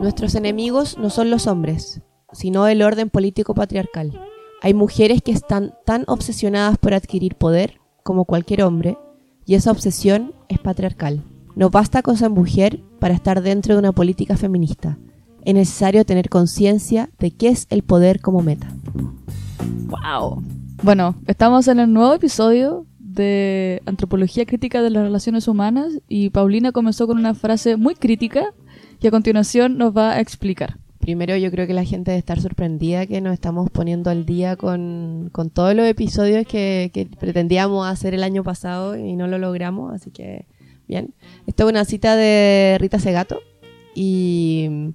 Nuestros enemigos no son los hombres, sino el orden político patriarcal. Hay mujeres que están tan obsesionadas por adquirir poder como cualquier hombre, y esa obsesión es patriarcal. No basta con ser mujer para estar dentro de una política feminista. Es necesario tener conciencia de qué es el poder como meta. ¡Wow! Bueno, estamos en el nuevo episodio de Antropología Crítica de las Relaciones Humanas y Paulina comenzó con una frase muy crítica y a continuación nos va a explicar. Primero yo creo que la gente debe estar sorprendida que nos estamos poniendo al día con, todos los episodios que, que, pretendíamos hacer el año pasado y no lo logramos, así que bien. Esta es una cita de Rita Segato y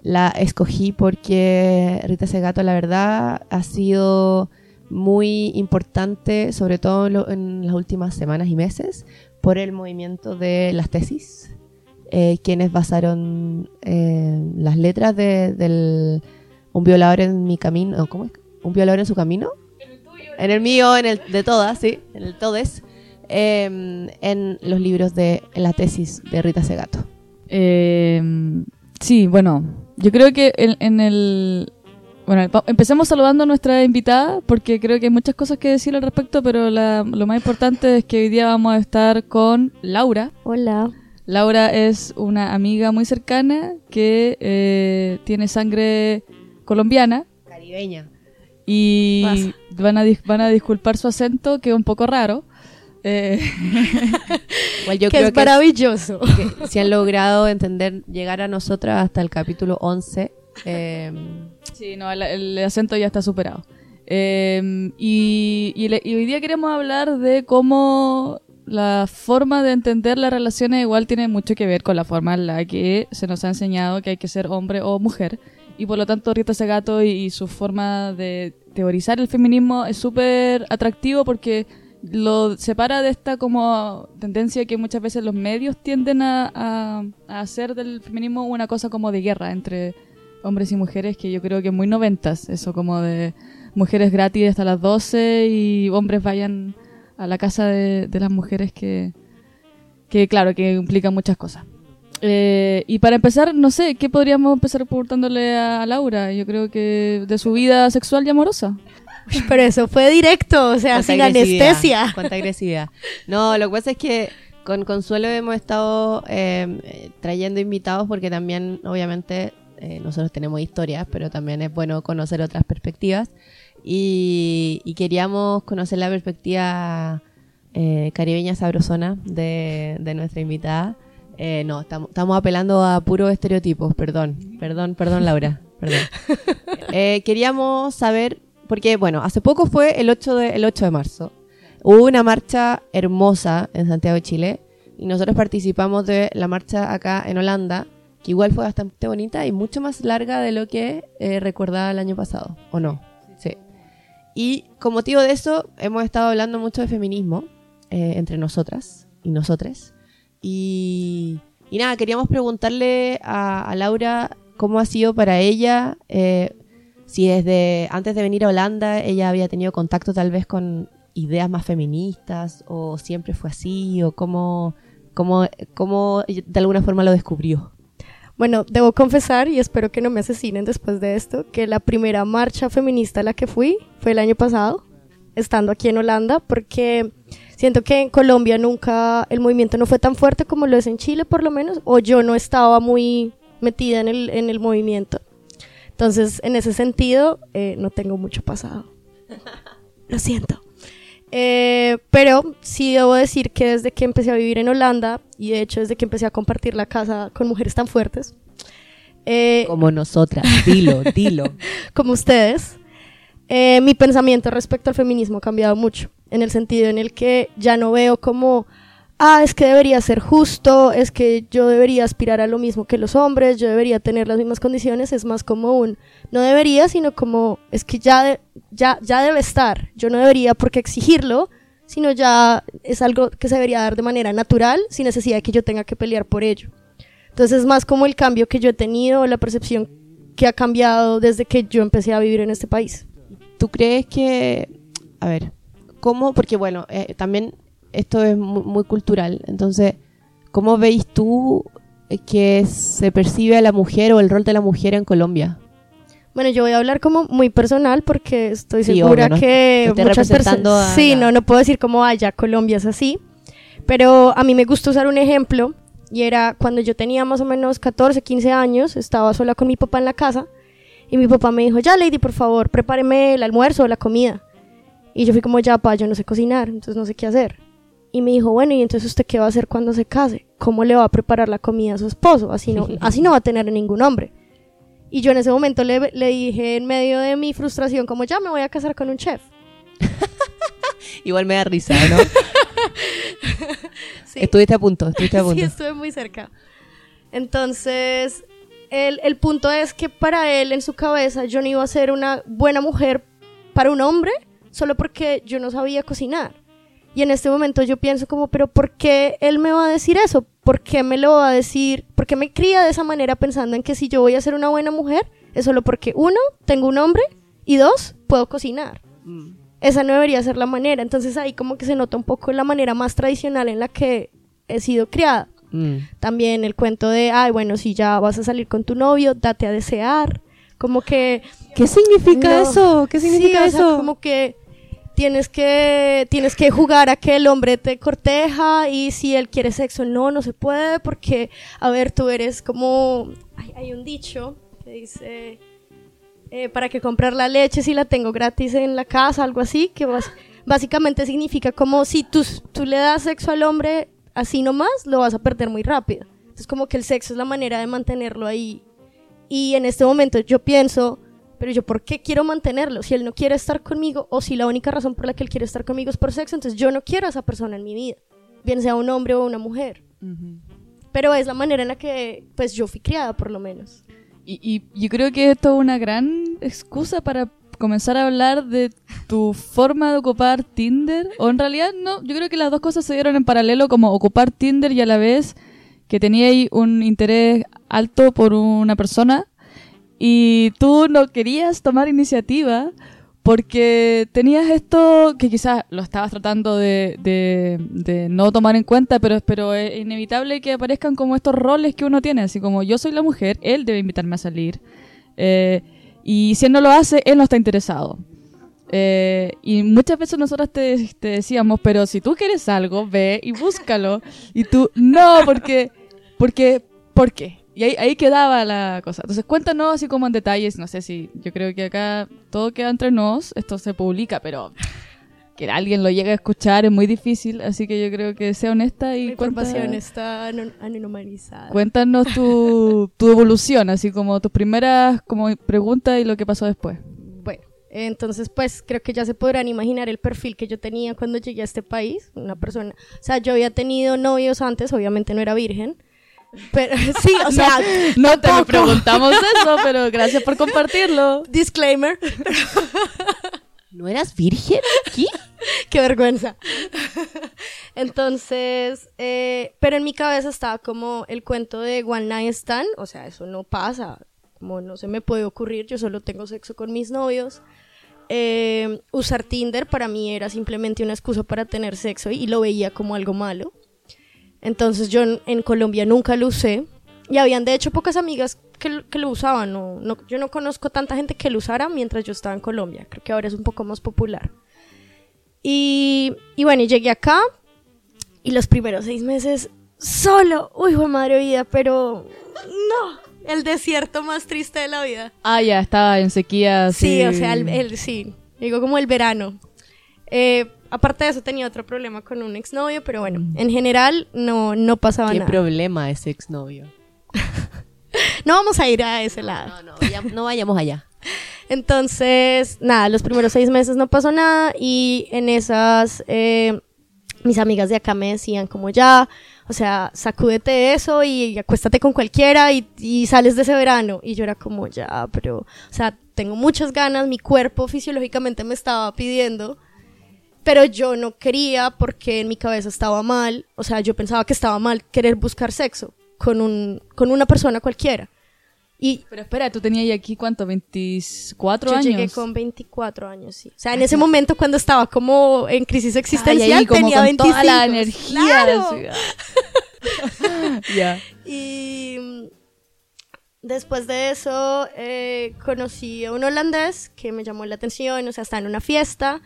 la escogí porque Rita Segato la verdad ha sido muy importante, sobre todo en las últimas semanas y meses, por el movimiento de las tesis eh, quienes basaron eh, las letras de, del Un violador en mi camino, ¿cómo es? ¿Un violador en su camino? En el tuyo. En el mío, en el de todas, sí, en el todes, em, en los libros de la tesis de Rita Segato. Em, sí, bueno, yo creo que en, el... Bueno, empecemos saludando a nuestra invitada porque creo que hay muchas cosas que decir al respecto, pero lo más importante es que hoy día vamos a estar con Laura. Hola. Laura es una amiga muy cercana que eh, tiene sangre colombiana. Caribeña. Y van a, van a disculpar su acento, que es un poco raro. Eh, yo que es maravilloso. si han logrado entender, llegar a nosotras hasta el capítulo 11. Eh, sí, no, el, acento ya está superado. y, y, hoy día queremos hablar de cómo la forma de entender las relaciones igual tiene mucho que ver con la forma en la que se nos ha enseñado que hay que ser hombre o mujer. Y por lo tanto Rita Segato y, y su forma de teorizar el feminismo es súper atractivo porque lo separa de esta como tendencia que muchas veces los medios tienden a, a, hacer del feminismo una cosa como de guerra entre hombres y mujeres que yo creo que muy noventas, eso como de mujeres gratis hasta las 12 y hombres vayan a la casa de, las mujeres que, que, claro, que implica muchas cosas. Eh, y para empezar, no sé, ¿qué podríamos empezar preguntándole a, Laura? Yo creo que de su vida sexual y amorosa. Pero eso fue directo, o sea, sin anestesia. Cuánta agresividad. No, lo que pasa es que con Consuelo hemos estado eh, trayendo invitados porque también, obviamente, eh, nosotros tenemos historias, pero también es bueno conocer otras perspectivas. Y, queríamos conocer la perspectiva eh, caribeña sabrosona de, nuestra invitada. Eh, no, estamos apelando a puros estereotipos, perdón, perdón, perdón Laura, perdón. Eh, queríamos saber, porque bueno, hace poco fue el 8 de, el 8 de marzo, hubo una marcha hermosa en Santiago de Chile y nosotros participamos de la marcha acá en Holanda, que igual fue bastante bonita y mucho más larga de lo que recordaba el año pasado, ¿o no? Y con motivo de eso hemos estado hablando mucho de feminismo eh, entre nosotras y nosotres. Y, nada, queríamos preguntarle a, Laura cómo ha sido para ella, eh, si desde antes de venir a Holanda ella había tenido contacto tal vez con ideas más feministas o siempre fue así o cómo, cómo, cómo de alguna forma lo descubrió. Bueno, debo confesar, y espero que no me asesinen después de esto, que la primera marcha feminista a la que fui fue el año pasado, estando aquí en Holanda, porque siento que en Colombia nunca el movimiento no fue tan fuerte como lo es en Chile, por lo menos, o yo no estaba muy metida en el, en el movimiento. Entonces, en ese sentido, eh, no tengo mucho pasado. Lo siento. Eh, pero sí debo decir que desde que empecé a vivir en Holanda, y de hecho desde que empecé a compartir la casa con mujeres tan fuertes, eh, como nosotras, dilo, dilo. como ustedes, eh, mi pensamiento respecto al feminismo ha cambiado mucho, en el sentido en el que ya no veo como ah, es que debería ser justo, es que yo debería aspirar a lo mismo que los hombres, yo debería tener las mismas condiciones, es más como un, no debería, sino como, es que ya, ya, ya debe estar, yo no debería por qué exigirlo, sino ya es algo que se debería dar de manera natural, sin necesidad de que yo tenga que pelear por ello. Entonces es más como el cambio que yo he tenido, la percepción que ha cambiado desde que yo empecé a vivir en este país. ¿Tú crees que, a ver, cómo, porque bueno, eh, también esto es muy, cultural. Entonces, ¿cómo veis tú que se percibe a la mujer o el rol de la mujer en Colombia? Bueno, yo voy a hablar como muy personal porque estoy Sí, segura obvio, ¿no? que Te muchas personas... Sí, la- no, no puedo decir como, allá Colombia es así. Pero a mí me gusta usar un ejemplo y era cuando yo tenía más o menos 14, 15 años, estaba sola con mi papá en la casa y mi papá me dijo, ya Lady, por favor, prepáreme el almuerzo o la comida. Y yo fui como, ya, pa, yo no sé cocinar, entonces no sé qué hacer. Y me dijo, bueno, ¿y entonces usted qué va a hacer cuando se case? ¿Cómo le va a preparar la comida a su esposo? Así no, así no va a tener ningún hombre. Y yo en ese momento le, le dije en medio de mi frustración como ya me voy a casar con un chef. Igual me da risa, ¿no? Sí. Estuviste a punto, estuviste a punto. Sí, estuve muy cerca. Entonces, el, el punto es que para él, en su cabeza, yo no iba a ser una buena mujer para un hombre solo porque yo no sabía cocinar. Y en este momento yo pienso como, pero ¿por qué él me va a decir eso? ¿Por qué me lo va a decir? ¿Por qué me cría de esa manera pensando en que si yo voy a ser una buena mujer es solo porque, uno, tengo un hombre y dos, puedo cocinar? Mm. esa no debería ser la manera. Entonces ahí como que se nota un poco la manera más tradicional en la que he sido criada. Mm. También el cuento de, ay, bueno, si ya vas a salir con tu novio, date a desear. Como que... ¿Qué significa no. eso? ¿Qué significa Sí, o sea, eso? como que tienes que tienes que jugar a que el hombre te corteja y si él quiere sexo, no, no se puede porque, a ver, tú eres como... Hay, un dicho que dice... eh, para que comprar la leche si la tengo gratis en la casa, algo así, que básicamente significa como si tú, tú le das sexo al hombre así nomás, lo vas a perder muy rápido. Entonces como que el sexo es la manera de mantenerlo ahí. Y en este momento yo pienso, pero yo ¿por qué quiero mantenerlo? Si él no quiere estar conmigo o si la única razón por la que él quiere estar conmigo es por sexo, entonces yo no quiero a esa persona en mi vida, bien sea un hombre o una mujer. Pero es la manera en la que pues yo fui criada por lo menos. Y, y yo creo que esto es una gran excusa para comenzar a hablar de tu forma de ocupar Tinder. O en realidad no, yo creo que las dos cosas se dieron en paralelo, como ocupar Tinder y a la vez que tenía ahí un interés alto por una persona y tú no querías tomar iniciativa porque tenías esto que quizás lo estabas tratando de, de- de no tomar en cuenta, pero, pero es inevitable que aparezcan como estos roles que uno tiene, así como yo soy la mujer, él debe invitarme a salir. Eh, y si él no lo hace, él no está interesado. Eh, y muchas veces nosotras te, te decíamos, pero si tú quieres algo, ve y búscalo. Y tú, no, porque, porque, ¿por qué? Y ahí, ahí quedaba la cosa. Entonces cuéntanos así como en detalles, no sé si, yo creo que acá todo queda entre nos, esto se publica, pero que alguien lo llegue a escuchar es muy difícil, así que yo creo que sea honesta y La cuenta- información está anon- anonimizada. cuéntanos tu, tu evolución, así como tus primeras como preguntas y lo que pasó después. Bueno, entonces pues creo que ya se podrán imaginar el perfil que yo tenía cuando llegué a este país. Una persona, o sea, yo había tenido novios antes, obviamente no era virgen. Pero sí, o sea, No te lo preguntamos eso, pero gracias por compartirlo. disclaimer, ¿No eras virgen? ¿Qué? qué vergüenza. Entonces, eh, pero en mi cabeza estaba como el cuento de One Night Stand, o sea, eso no pasa, como no se me puede ocurrir, yo solo tengo sexo con mis novios. Eh, usar Tinder para mí era simplemente una excusa para tener sexo y lo veía como algo malo. Entonces yo en, en Colombia nunca lo usé y habían de hecho pocas amigas que, lo- que lo usaban. No, no- yo no conozco tanta gente que lo usara mientras yo estaba en Colombia. Creo que ahora es un poco más popular. Y, y bueno, y llegué acá y los primeros seis meses solo. Uy, fue madre vida, pero no. El desierto más triste de la vida. Ah, ya, estaba en sequía. Sí, o sea, el, el- sí, digo como el verano. Eh, aparte de eso tenía otro problema con un exnovio, pero bueno, en general no, no pasaba ¿Qué nada. problema ese exnovio? No vamos a ir a ese lado. No, no, vaya- no vayamos allá. Entonces, nada, los primeros seis meses no pasó nada y en esas eh, mis amigas de acá me decían como ya, o sea, sacúdete eso y acuéstate con cualquiera y, y sales de ese verano. Y yo era como ya, pero, o sea, tengo muchas ganas, mi cuerpo fisiológicamente me estaba pidiendo, pero yo no quería porque en mi cabeza estaba mal, o sea, yo pensaba que estaba mal querer buscar sexo con, un, con una persona cualquiera. Y Pero espera, tú tenías aquí, ¿cuánto? ¿24 yo años? llegué con 24 años, sí. O sea, en ese momento cuando estaba como en crisis Ay, existencial ahí como tenía con 25. toda la energía. Claro. ah. ya. Y Después de eso, eh, conocí a un holandés que me llamó la atención, o sea, estaba en una fiesta.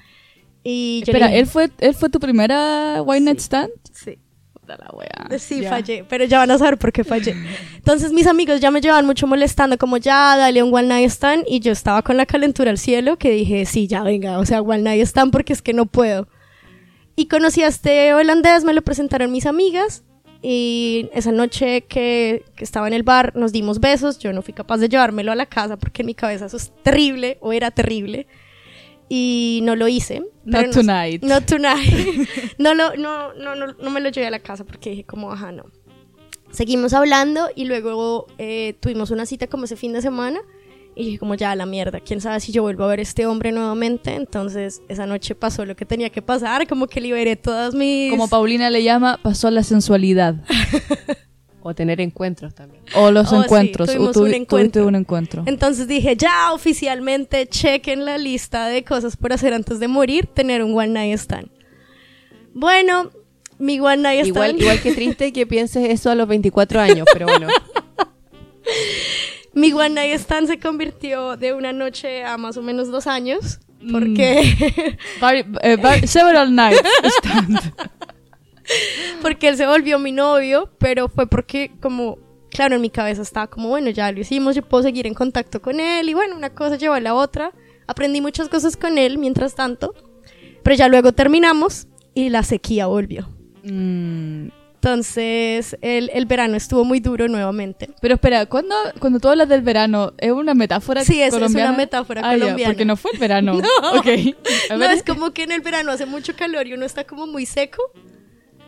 Y yo Espera, ¿él fue, ¿él fue tu primera White Night Stand? Sí. La wea. Sí, Ya. fallé, pero ya van a saber por qué fallé. Entonces mis amigos ya me llevaban mucho molestando, como ya, dale un one night stand, y yo estaba con la calentura al cielo, que dije, sí, ya venga, o sea, one night stand porque es que no puedo. Y conocí a este holandés, me lo presentaron mis amigas, y esa noche que, que estaba en el bar nos dimos besos, yo no fui capaz de llevármelo a la casa porque en mi cabeza eso es terrible, o era terrible, y no lo hice. Not no- tonight. Not tonight. no, lo, no, no, no, no me lo llevé a la casa porque dije como, ajá, no. Seguimos hablando y luego eh, tuvimos una cita como ese fin de semana y dije como ya la mierda, quién sabe si yo vuelvo a ver a este hombre nuevamente. Entonces esa noche pasó lo que tenía que pasar, como que liberé todas mis... Como Paulina le llama, pasó la sensualidad. O tener encuentros también. O los Oh, sí, encuentros. o tuvimos tuvi- un tuviste encuentro. un encuentro. Entonces dije, ya oficialmente chequen la lista de cosas por hacer antes de morir, tener un one night stand. Bueno, mi one night stand... Igual, igual que triste que pienses eso a los 24 años, pero bueno. Mi one night stand se convirtió de una noche a más o menos dos años. Porque, Vari- eh, several nights stand. porque él se volvió mi novio, pero fue porque como, claro, en mi cabeza estaba como, bueno, ya lo hicimos, yo puedo seguir en contacto con él y bueno, una cosa llevó a la otra. Aprendí muchas cosas con él mientras tanto, pero ya luego terminamos y la sequía volvió. Mm, Entonces, el, el verano estuvo muy duro nuevamente. Pero espera, ¿cuándo, cuando tú hablas del verano, ¿es una metáfora Sí, es- es colombiana? una metáfora Ah, colombiana. porque no fue el verano. No. Ok. A No, es como que en el verano hace mucho calor y uno está como muy seco.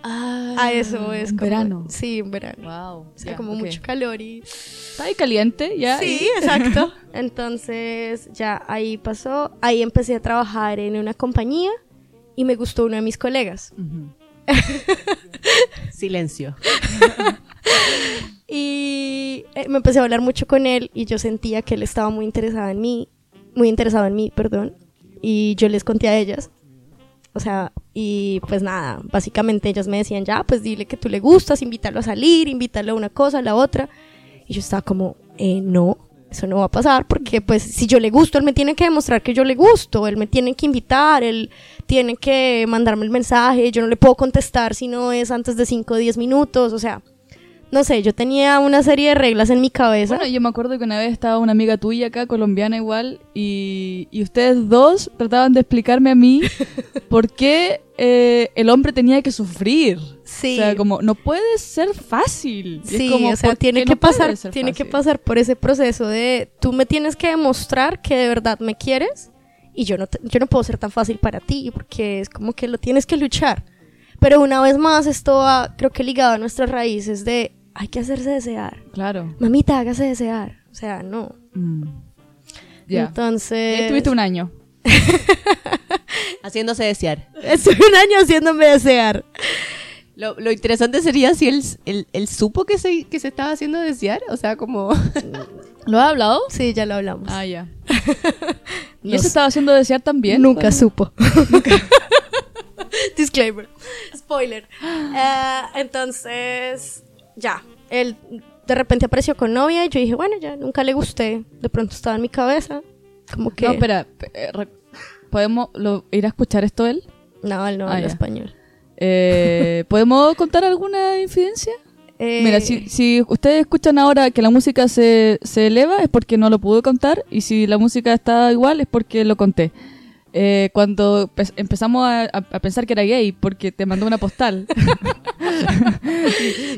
Ah, A eso es un como- Sí. Sí, un verano. Wow. O sea, como mucho calor y... Está ahí caliente, ya. Sí, exacto. Entonces, ya ahí pasó. Ahí empecé a trabajar en una compañía y me gustó uno de mis colegas. Silencio. Y eh, me empecé a hablar mucho con él y yo sentía que él estaba muy interesado en mí, muy interesado en mí, perdón. Y yo les conté a ellas. O sea, y pues nada, básicamente ellas me decían, ya, pues dile que tú le gustas, invítalo a salir, invítalo a una cosa, a la otra. Y yo estaba como, eh, no, eso no va a pasar, porque pues si yo le gusto, él me tiene que demostrar que yo le gusto, él me tiene que invitar, él tiene que mandarme el mensaje, yo no le puedo contestar si no es antes de 5 o 10 minutos, o sea, no sé, yo tenía una serie de reglas en mi cabeza. Bueno, yo me acuerdo que una vez estaba una amiga tuya acá, colombiana igual, y, y ustedes dos trataban de explicarme a mí por qué eh, el hombre tenía que sufrir. Sí. O sea, como, no puede ser fácil. Es Sí, como, o sea, ¿por tiene que no pasar, tiene que pasar por ese proceso de tú me tienes que demostrar que de verdad me quieres y yo no te- yo no puedo ser tan fácil para ti porque es como que lo tienes que luchar. Pero una vez más esto va creo que ligado a nuestras raíces de hay que hacerse desear. Claro. Mamita, hágase desear. O sea, no. Mm. Ya. Entonces, estuviste un año. Haciéndose desear. estuve un año haciéndome desear. Lo, lo interesante sería si él, él, él supo que se, que se estaba haciendo desear. O sea, como... ¿Lo has hablado? Sí, ya lo hablamos. Ah, ya. ¿Y eso sé. estaba haciendo desear también? Nunca supo. Disclaimer. Spoiler. Eh, entonces, ya. Él de repente apareció con novia y yo dije, bueno, ya nunca le gusté. De pronto estaba en mi cabeza. Como que. No, espera. eh, ¿Podemos lo- ir a escuchar esto él? No, él no Ah, habla español. Eh, ¿Podemos contar alguna infidencia? Eh, Mira, si, si ustedes escuchan ahora que la música se, se eleva es porque no lo pude contar y si la música está igual es porque lo conté. Eh, cuando pe- empezamos a, pensar que era gay porque te mandó una postal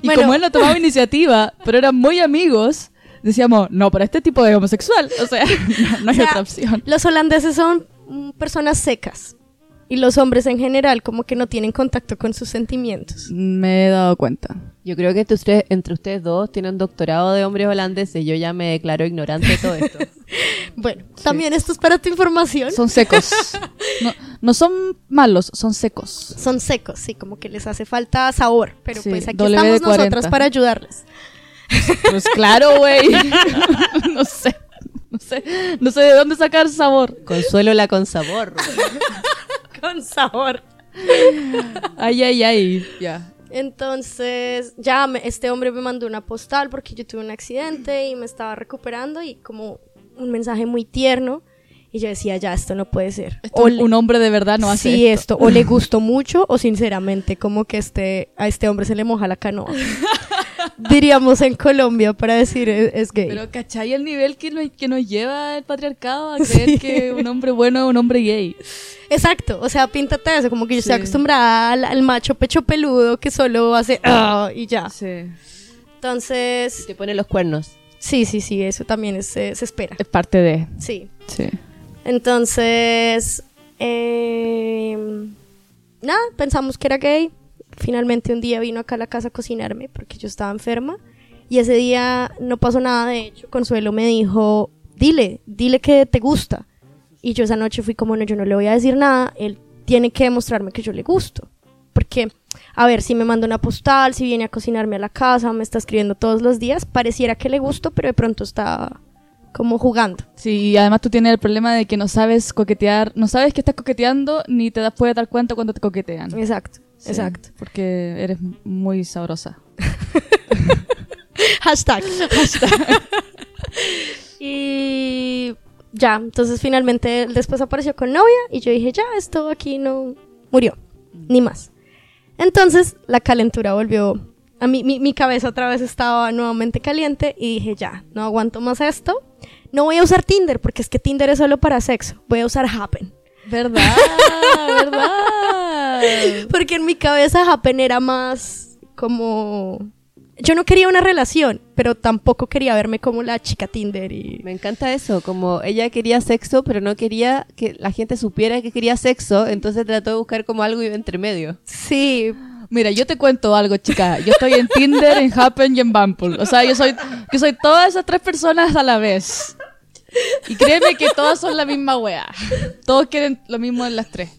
y Bueno. como él no tomaba iniciativa, pero eran muy amigos, decíamos, no, para este tipo de homosexual, o sea, no, no hay O sea, otra opción. Los holandeses son mm, personas secas. Y los hombres en general como que no tienen contacto con sus sentimientos. Me he dado cuenta. Yo creo que entre ustedes, entre ustedes dos tienen doctorado de hombres holandeses. Yo ya me declaro ignorante de todo esto. Bueno, también esto es para tu información. Son secos. No, no son malos, son secos. Son secos, sí, como que les hace falta sabor. Pero Sí, pues aquí WD-40. estamos nosotras para ayudarles. Pues claro, güey. no sé. No sé. No sé de dónde sacar sabor. Consuelo la con sabor. Con sabor. Ay, ay, ay. Ya. Entonces, ya me- este hombre me mandó una postal porque yo tuve un accidente y me estaba recuperando y como un mensaje muy tierno. Y yo decía, ya, esto no puede ser. Esto O un, le- un hombre de verdad no hace sí, esto. esto. O le gustó mucho o sinceramente como que este, a este hombre se le moja la canoa. Diríamos en Colombia para decir es, es gay. Pero ¿cachai el nivel que, nos- que nos lleva el patriarcado a creer que un hombre bueno es un hombre gay? Exacto, o sea, píntate eso, como que yo estoy acostumbrada al, al macho pecho peludo que solo hace "Ah", y ya. Sí. Entonces, Te pone los cuernos. sí, sí, sí, eso también es, eh, se espera. Es parte de... Sí. Sí. Entonces, eh, nada, pensamos que era gay. Finalmente un día vino acá a la casa a cocinarme porque yo estaba enferma. Y ese día no pasó nada, de hecho, Consuelo me dijo, dile, dile que te gusta. Y yo esa noche fui como, no, yo no le voy a decir nada, él tiene que demostrarme que yo le gusto. Porque, a ver, si me manda una postal, si viene a cocinarme a la casa, me está escribiendo todos los días, pareciera que le gusto, pero de pronto está como jugando. Sí, y además tú tienes el problema de que no sabes coquetear, no sabes que estás coqueteando ni te das, puedes dar cuenta cuando te coquetean. Exacto, Sí, exacto. Porque eres muy sabrosa. Hashtag. y ya, entonces finalmente él después apareció con novia y yo dije, ya, esto aquí no murió, ni más. Entonces la calentura volvió, a mí, mi, mi cabeza otra vez estaba nuevamente caliente y dije, ya, no aguanto más esto. No voy a usar Tinder porque es que Tinder es solo para sexo, voy a usar Happen. ¿Verdad? ¿Verdad? Porque en mi cabeza Happen era más como... Yo no quería una relación, pero tampoco quería verme como la chica Tinder y... Me encanta eso, como ella quería sexo, pero no quería que la gente supiera que quería sexo, entonces trató de buscar como algo entre medio. Sí, Mira, yo te cuento algo, chica. Yo estoy en Tinder, en Happen y en Bumble. O sea, yo soy, yo soy todas esas tres personas a la vez. Y créeme que todas son la misma wea. Todos quieren lo mismo en las tres.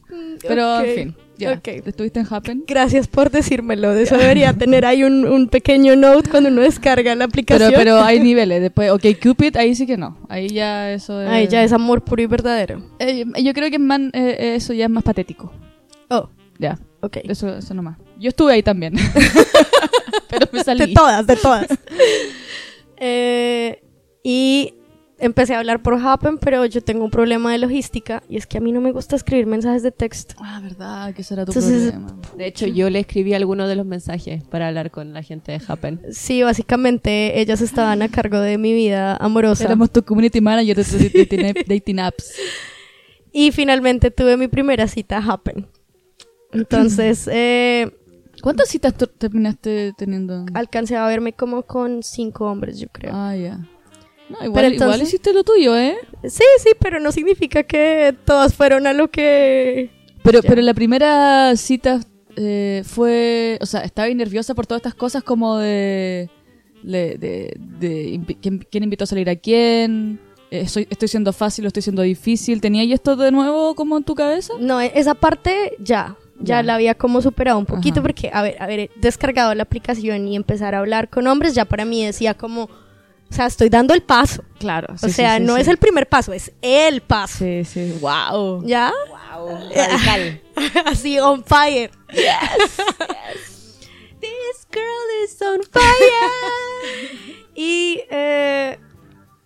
Pero, ok, en fin, ya. ¿Estuviste en Happen? gracias por decírmelo. De eso debería tener ahí un, un pequeño note cuando uno descarga la aplicación. Pero, pero hay niveles. Después, ok, Cupid, ahí sí que no. Ahí ya eso es... Ahí ya es amor puro y verdadero. Eh, yo creo que es más, eh, eso ya es más patético. Oh, Ya, ok. eso, eso nomás. Yo estuve ahí también. pero me salí. De todas, de todas. Eh, y empecé a hablar por Happen, pero yo tengo un problema de logística y es que a mí no me gusta escribir mensajes de texto. Ah, verdad, que ese era tu Entonces, problema. De hecho, yo le escribí algunos de los mensajes para hablar con la gente de Happen. Sí, básicamente ellas estaban a cargo de mi vida amorosa. Éramos tu community manager de, dating apps. Y finalmente tuve mi primera cita a Happen. Entonces, eh, ¿Cuántas citas terminaste teniendo? alcancé a verme como con cinco hombres, yo creo. Ah, ya. No, igual, Pero entonces- igual hiciste lo tuyo, ¿eh? Sí, sí, pero no significa que todas fueron a lo que... Pero, Ya. pero la primera cita eh, fue, o sea, estaba nerviosa por todas estas cosas como de, de, de, quién, quién invitó a salir a quién, eh, soy- estoy siendo fácil o estoy siendo difícil. ¿Tenía y esto de nuevo como en tu cabeza? No, e- esa parte ya, ya Ya. la había como superado un poquito Ajá. porque haber, haber descargado la aplicación y empezar a hablar con hombres ya para mí decía como, o sea, estoy dando el paso. Claro. o sea, no es el primer paso, es el paso. Sí, sí, wow. ¿Ya? Wow, radical. Así, on fire. This girl is on fire. y eh,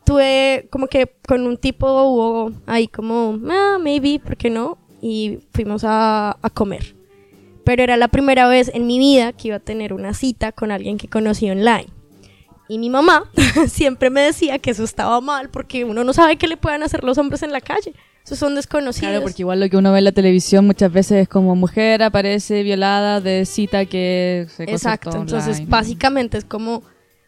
tuve como que con un tipo hubo ahí como, ah, maybe, ¿por qué no? Y fuimos a, a comer. Pero era la primera vez en mi vida que iba a tener una cita con alguien que conocí online. Y mi mamá siempre me decía que eso estaba mal porque uno no sabe qué le puedan hacer los hombres en la calle. Esos son desconocidos. Claro, porque igual lo que uno ve en la televisión muchas veces es como mujer aparece violada de cita que se Exacto, entonces online. básicamente es como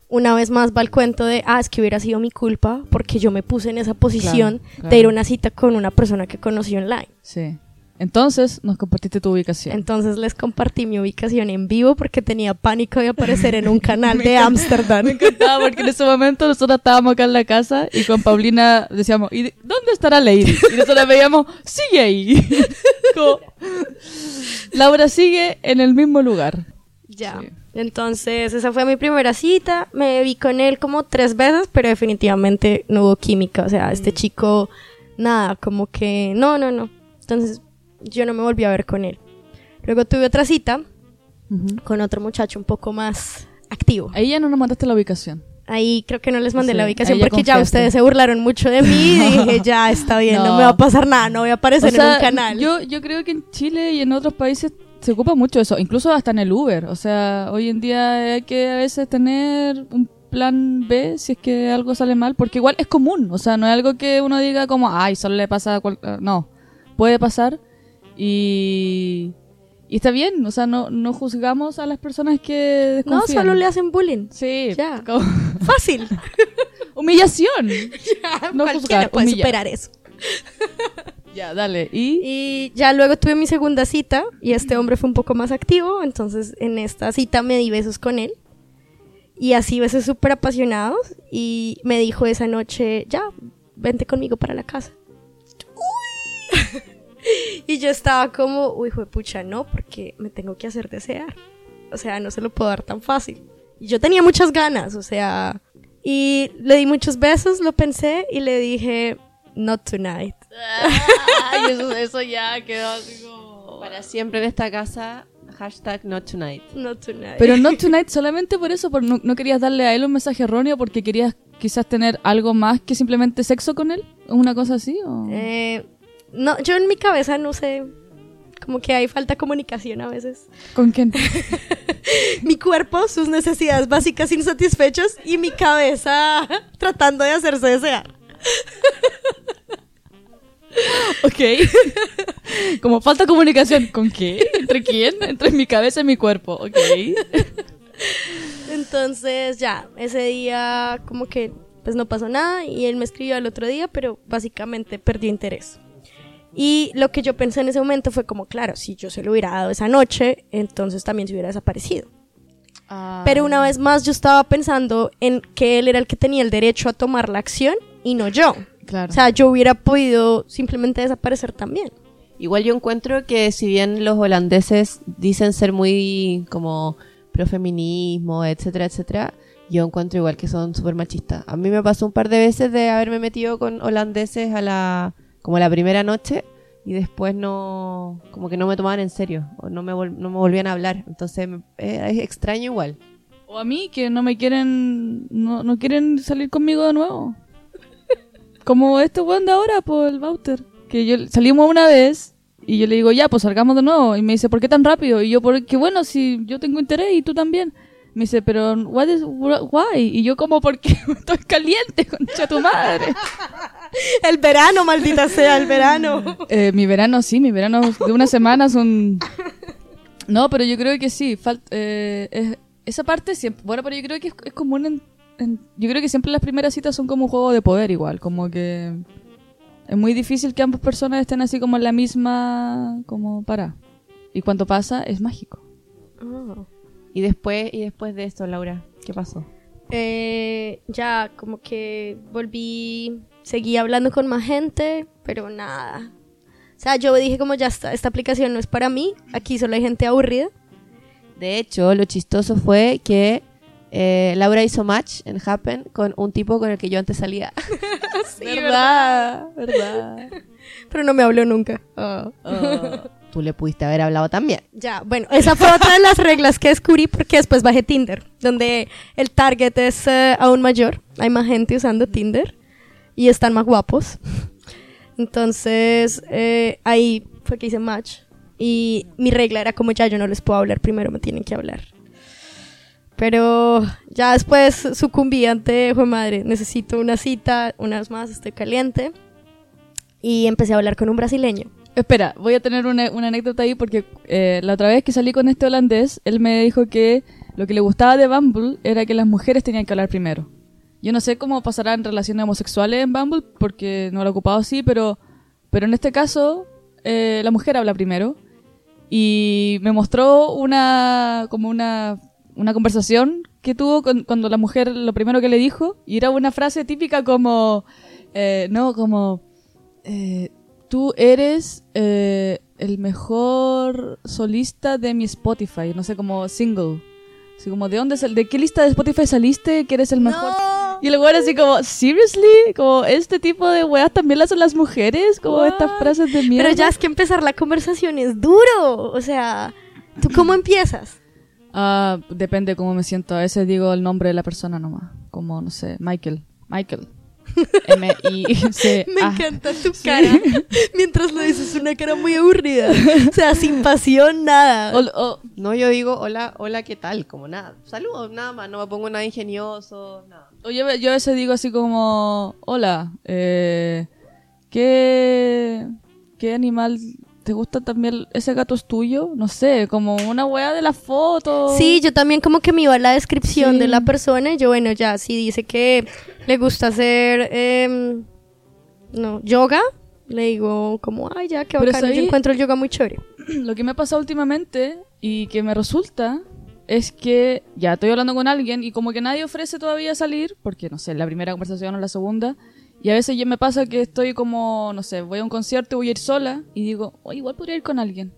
una vez más va el cuento de, ah, es que hubiera sido mi culpa porque yo me puse en esa posición Claro, de ir a una cita con una persona que conocí online. Sí. Entonces nos compartiste tu ubicación. Entonces les compartí mi ubicación en vivo porque tenía pánico de aparecer en un canal de Ámsterdam. Me encantaba porque en ese momento nosotros estábamos acá en la casa y con Paulina decíamos, ¿y de- dónde estará Lady? Y nosotros veíamos, sigue ahí. Como, Laura sigue en el mismo lugar. Ya. Sí. Entonces, esa fue mi primera cita. Me vi con él como tres veces, pero definitivamente no hubo química. O sea, este Mm. chico, nada, como que no, no, no. Entonces, yo no me volví a ver con él. Luego tuve otra cita Ujú. con otro muchacho un poco más activo. Ahí ya no nos mandaste la ubicación. Ahí creo que no les mandé Sí, la ubicación porque ya ustedes se burlaron mucho de mí y dije, ya está bien, no. No. me va a pasar nada, no voy a aparecer O sea, en un canal. Yo, yo creo que en Chile y en otros países se ocupa mucho eso, incluso hasta en el Uber. O sea, hoy en día hay que a veces tener un plan B si es que algo sale mal, porque igual es común. O sea, no es algo que uno diga como, ay, solo le pasa a cual-". No, puede pasar y, y está bien. O sea, no, no juzgamos a las personas que no, desconfían. solo le hacen bullying. Sí, Ya. como- Fácil. humillación. No Cualquiera juzgar, puede humillar. superar eso. Ya, dale. Y Y ya luego tuve mi segunda cita y este hombre fue un poco más activo, entonces en esta cita me di besos con él. Y así besos súper apasionados y me dijo esa noche, ya, vente conmigo para la casa. y yo estaba como, uy, pucha, no, porque me tengo que hacer desear. O sea, no se lo puedo dar tan fácil. Y yo tenía muchas ganas, o sea, y le di muchos besos, lo pensé y le dije, not tonight. Ay, eso, eso ya quedó así como... Para siempre en esta casa, hashtag not tonight. Not tonight. Pero no tonight solamente por eso, por no, no querías darle a él un mensaje erróneo porque querías quizás tener algo más que simplemente sexo con él, una cosa así o Eh, no, yo en mi cabeza no sé, como que hay falta de comunicación a veces. con quién. Mi cuerpo, sus necesidades básicas insatisfechas y mi cabeza tratando de hacerse desear. ok. Como falta comunicación, ¿con qué? ¿Entre quién? Entre mi cabeza y mi cuerpo, ok. Entonces ya, ese día como que pues no pasó nada y él me escribió al otro día, pero básicamente perdió interés. Y lo que yo pensé en ese momento fue como, claro, si yo se lo hubiera dado esa noche, entonces también se hubiera desaparecido. Pero una vez más yo estaba pensando en que él era el que tenía el derecho a tomar la acción y no yo. Claro. O sea, yo hubiera podido simplemente desaparecer también. Igual yo encuentro que si bien los holandeses dicen ser muy como profeminismo, etcétera, etcétera, yo encuentro igual que son súper machistas. A mí me pasó un par de veces de haberme metido con holandeses a la como la primera noche y después no como que no me tomaban en serio o no me, no me volvían a hablar. Entonces eh, es extraño igual. O a mí que no me quieren, no, no quieren salir conmigo de nuevo. Como este weón de ahora, pues el Bauter. Que yo salimos una vez y yo le digo, ya, pues salgamos de nuevo. Y me dice, ¿por qué tan rápido? Y yo, porque bueno, si yo tengo interés y tú también. Me dice, pero, what is, why? Y yo como, porque estoy caliente, concha tu madre. El verano, maldita sea, el verano. Eh, mi verano sí, mi verano de una semana son... No, pero yo creo que sí, eh, es- esa parte siempre... Bueno, pero yo creo que es, es común en, en- Yo creo que siempre las primeras citas son como un juego de poder igual, como que... Es muy difícil que ambas personas estén así como en la misma... como para. Y cuando pasa, es mágico. Y después y después de esto, Laura, ¿qué pasó? Eh, ya como que volví, seguí hablando con más gente, pero nada. O sea, yo dije como ya está, esta aplicación no es para mí, aquí solo hay gente aburrida. De hecho, lo chistoso fue que eh, Laura hizo match en Happen con un tipo con el que yo antes salía. Sí, ¿Verdad? ¿Verdad? Pero no me habló nunca. Ah. Tú le pudiste haber hablado también. Ya, bueno, esa fue otra de las reglas que descubrí porque después bajé Tinder, donde el target es eh, aún mayor. Hay más gente usando Tinder y están más guapos. Entonces, eh, ahí fue que hice match. Y mi regla era como ya yo no les puedo hablar, primero me tienen que hablar. Pero ya después sucumbí ante, fue madre, necesito una cita, una vez más, estoy caliente. Y empecé a hablar con un brasileño. Espera, voy a tener una, anécdota ahí porque eh, la otra vez que salí con este holandés, él me dijo que lo que le gustaba de Bumble era que las mujeres tenían que hablar primero. Yo no sé cómo pasará en relaciones homosexuales en Bumble porque no lo he ocupado así, pero, pero en este caso eh, la mujer habla primero y me mostró una como una, una conversación que tuvo con- cuando la mujer lo primero que le dijo y era una frase típica como eh, no como eh, tú eres eh, el mejor solista de mi Spotify, no sé, como single. Así como, ¿de dónde sal- ¿De qué lista de Spotify saliste que eres el mejor? Y el weón así como, ¿seriously? Como, ¿este tipo de weas también las hacen las mujeres? Como What? estas frases de mierda. Pero ya es que empezar la conversación es duro. O sea, ¿tú cómo empiezas? Ah, depende cómo me siento. A veces digo el nombre de la persona nomás. Como, no sé, Michael. Michael. M-I-C. Me encanta tu cara. Mientras lo dices, una cara muy aburrida. O sea, sin pasión, nada. O- o- No, yo digo, hola, hola, ¿qué tal? Como nada. Saludos, nada más. No me pongo nada ingenioso, nada. o yo, yo a veces digo así como, hola, eh, ¿qué, ¿qué animal te gusta también? ¿Ese gato es tuyo? No sé, como una weá de la foto. Sí, yo también como que me iba a la descripción Sí. de la persona y yo, bueno, ya, si dice que le gusta hacer, em, no, yoga, le digo como, ay, ya, qué bacano, yo encuentro el yoga muy chévere. Lo que me ha pasado últimamente y que me resulta es que ya estoy hablando con alguien y como que nadie ofrece todavía salir, porque no sé, la primera conversación o la segunda, y a veces ya me pasa que estoy como, no sé, voy a un concierto, voy a ir sola y digo, oye, igual podría ir con alguien.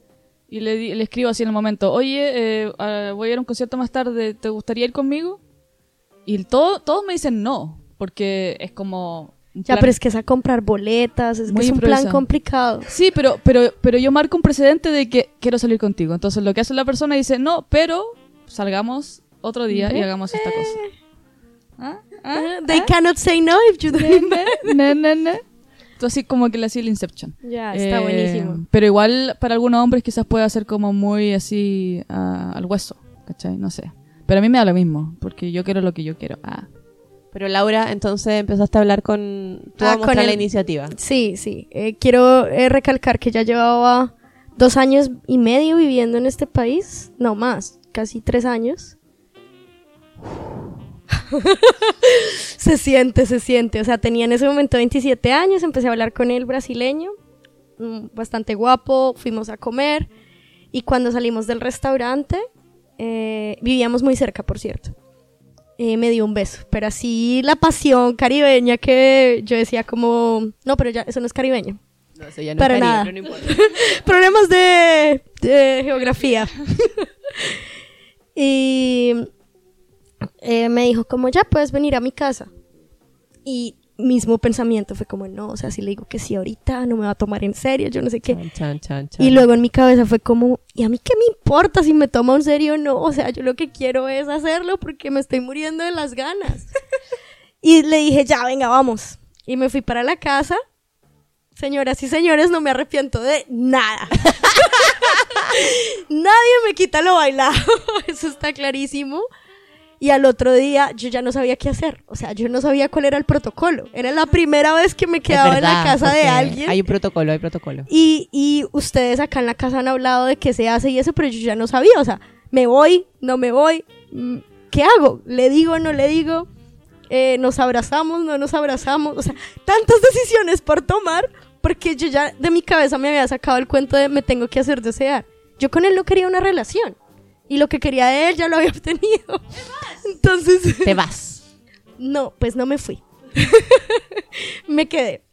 Y le, le escribo así en el momento, oye, eh, voy a ir a un concierto más tarde, ¿te gustaría ir conmigo? Y todo, todos me dicen no, porque es como... Ya, pero es que es a comprar boletas, es que Muy es un plan complicado. Sí, pero, pero, pero yo marco un precedente de que quiero salir contigo. Entonces lo que hace la persona dice, no, pero salgamos otro día y hagamos esta cosa. ¿Ah? ¿Ah? They cannot say no if you don't invite. Ne, ne, ne. Entonces así como que le hacía el Inception. Ya, está Eh, buenísimo. Pero igual para algunos hombres quizás pueda ser como muy así ah, al hueso, ¿cachai? No sé. Pero a mí me da lo mismo, porque yo quiero lo que yo quiero. Ah. Pero Laura, entonces empezaste a hablar con... Tú Ah, a con el- la iniciativa. Sí, sí. Eh, quiero eh, recalcar que ya llevaba dos años y medio viviendo en este país. No más, casi tres años. se siente, se siente. O sea, tenía en ese momento 27 años, empecé a hablar con el brasileño, mm, bastante guapo, fuimos a comer y cuando salimos del restaurante, eh, vivíamos muy cerca, por cierto. eh, me dio un beso, pero así la pasión caribeña que yo decía como, no, pero ya eso no es caribeño. No, eso ya no Para es nada. no importa. Problemas de, de geografía. y eh, me dijo como, ya puedes venir a mi casa. Y mismo pensamiento fue como, no, o sea, si le digo que sí ahorita, no me va a tomar en serio, yo no sé qué. Chan, chan, chan, chan. Y luego en mi cabeza fue como, ¿y a mí qué me importa si me toma en serio o no? O sea, yo lo que quiero es hacerlo porque me estoy muriendo de las ganas. y le dije, ya, venga, vamos. Y me fui para la casa. Señoras y señores, no me arrepiento de nada. Nadie me quita lo bailado, eso está clarísimo. Y al otro día yo ya no sabía qué hacer. O sea, yo no sabía cuál era el protocolo. Era la primera vez que me quedaba en la verdad, casa de alguien. Hay un protocolo, hay protocolo. Y, y ustedes acá en la casa han hablado de qué se hace y eso, pero yo ya no sabía. O sea, me voy, no me voy, mm, ¿qué hago? ¿Le digo, no le digo? Eh, ¿Nos abrazamos, no nos abrazamos? O sea, tantas decisiones por tomar porque yo ya de mi cabeza me había sacado el cuento de me tengo que hacer desear. Yo con él no quería una relación y lo que quería de él ya lo había obtenido. Entonces, Te vas. no, pues no me fui. me quedé.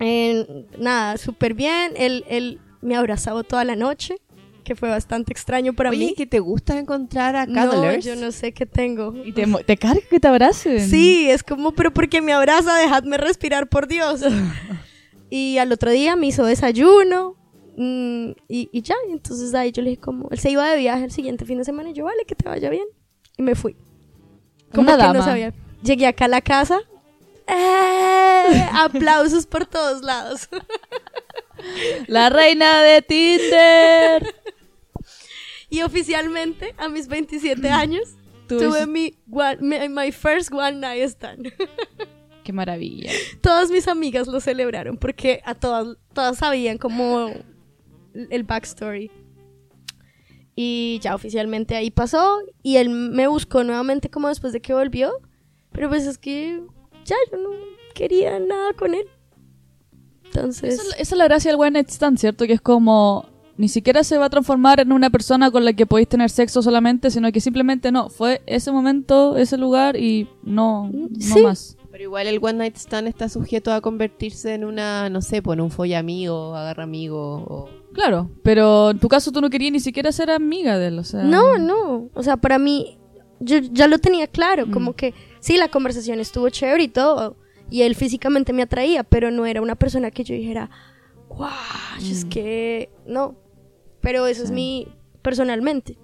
Eh, nada, súper bien. Él, él me abrazaba toda la noche, que fue bastante extraño para Oye, mí. ¿que te gusta encontrar a No, cuddlers? yo no sé qué tengo. Y te, te carga que te abracen. Sí, es como, pero porque me abraza, dejadme respirar, por Dios. y al otro día me hizo desayuno. mm, y, y ya, entonces ahí yo le dije como, él se iba de viaje el siguiente fin de semana y yo, vale, que te vaya bien. Y me fui. Como Una que dama. no sabía. Llegué acá a la casa. ¡eh! Aplausos por todos lados. La reina de Tinder. y oficialmente, a mis 27 años, Tú tuve dices- mi, one- mi my first one night stand. Qué maravilla. todas mis amigas lo celebraron porque a todas, todas sabían como el backstory. Y ya oficialmente ahí pasó y él me buscó nuevamente como después de que volvió. Pero pues es que ya yo no quería nada con él. Entonces... Esa, es la- esa es la gracia del One Night Stand, ¿cierto? Que es como... Ni siquiera se va a transformar en una persona con la que podéis tener sexo solamente, sino que simplemente no. Fue ese momento, ese lugar y no, no Sí. más. Pero igual el One Night Stand está sujeto a convertirse en una, no sé, pues en un folla amigo, agarra amigo o... Claro, pero en tu caso tú no querías ni siquiera ser amiga de él, o sea... No, no. O sea, para mí, yo ya lo tenía claro. Mm. Como que sí, la conversación estuvo chévere y todo. Y él físicamente me atraía, pero no era una persona que yo dijera, wow, es Mm. que no. Pero eso es Sí. mi personalmente.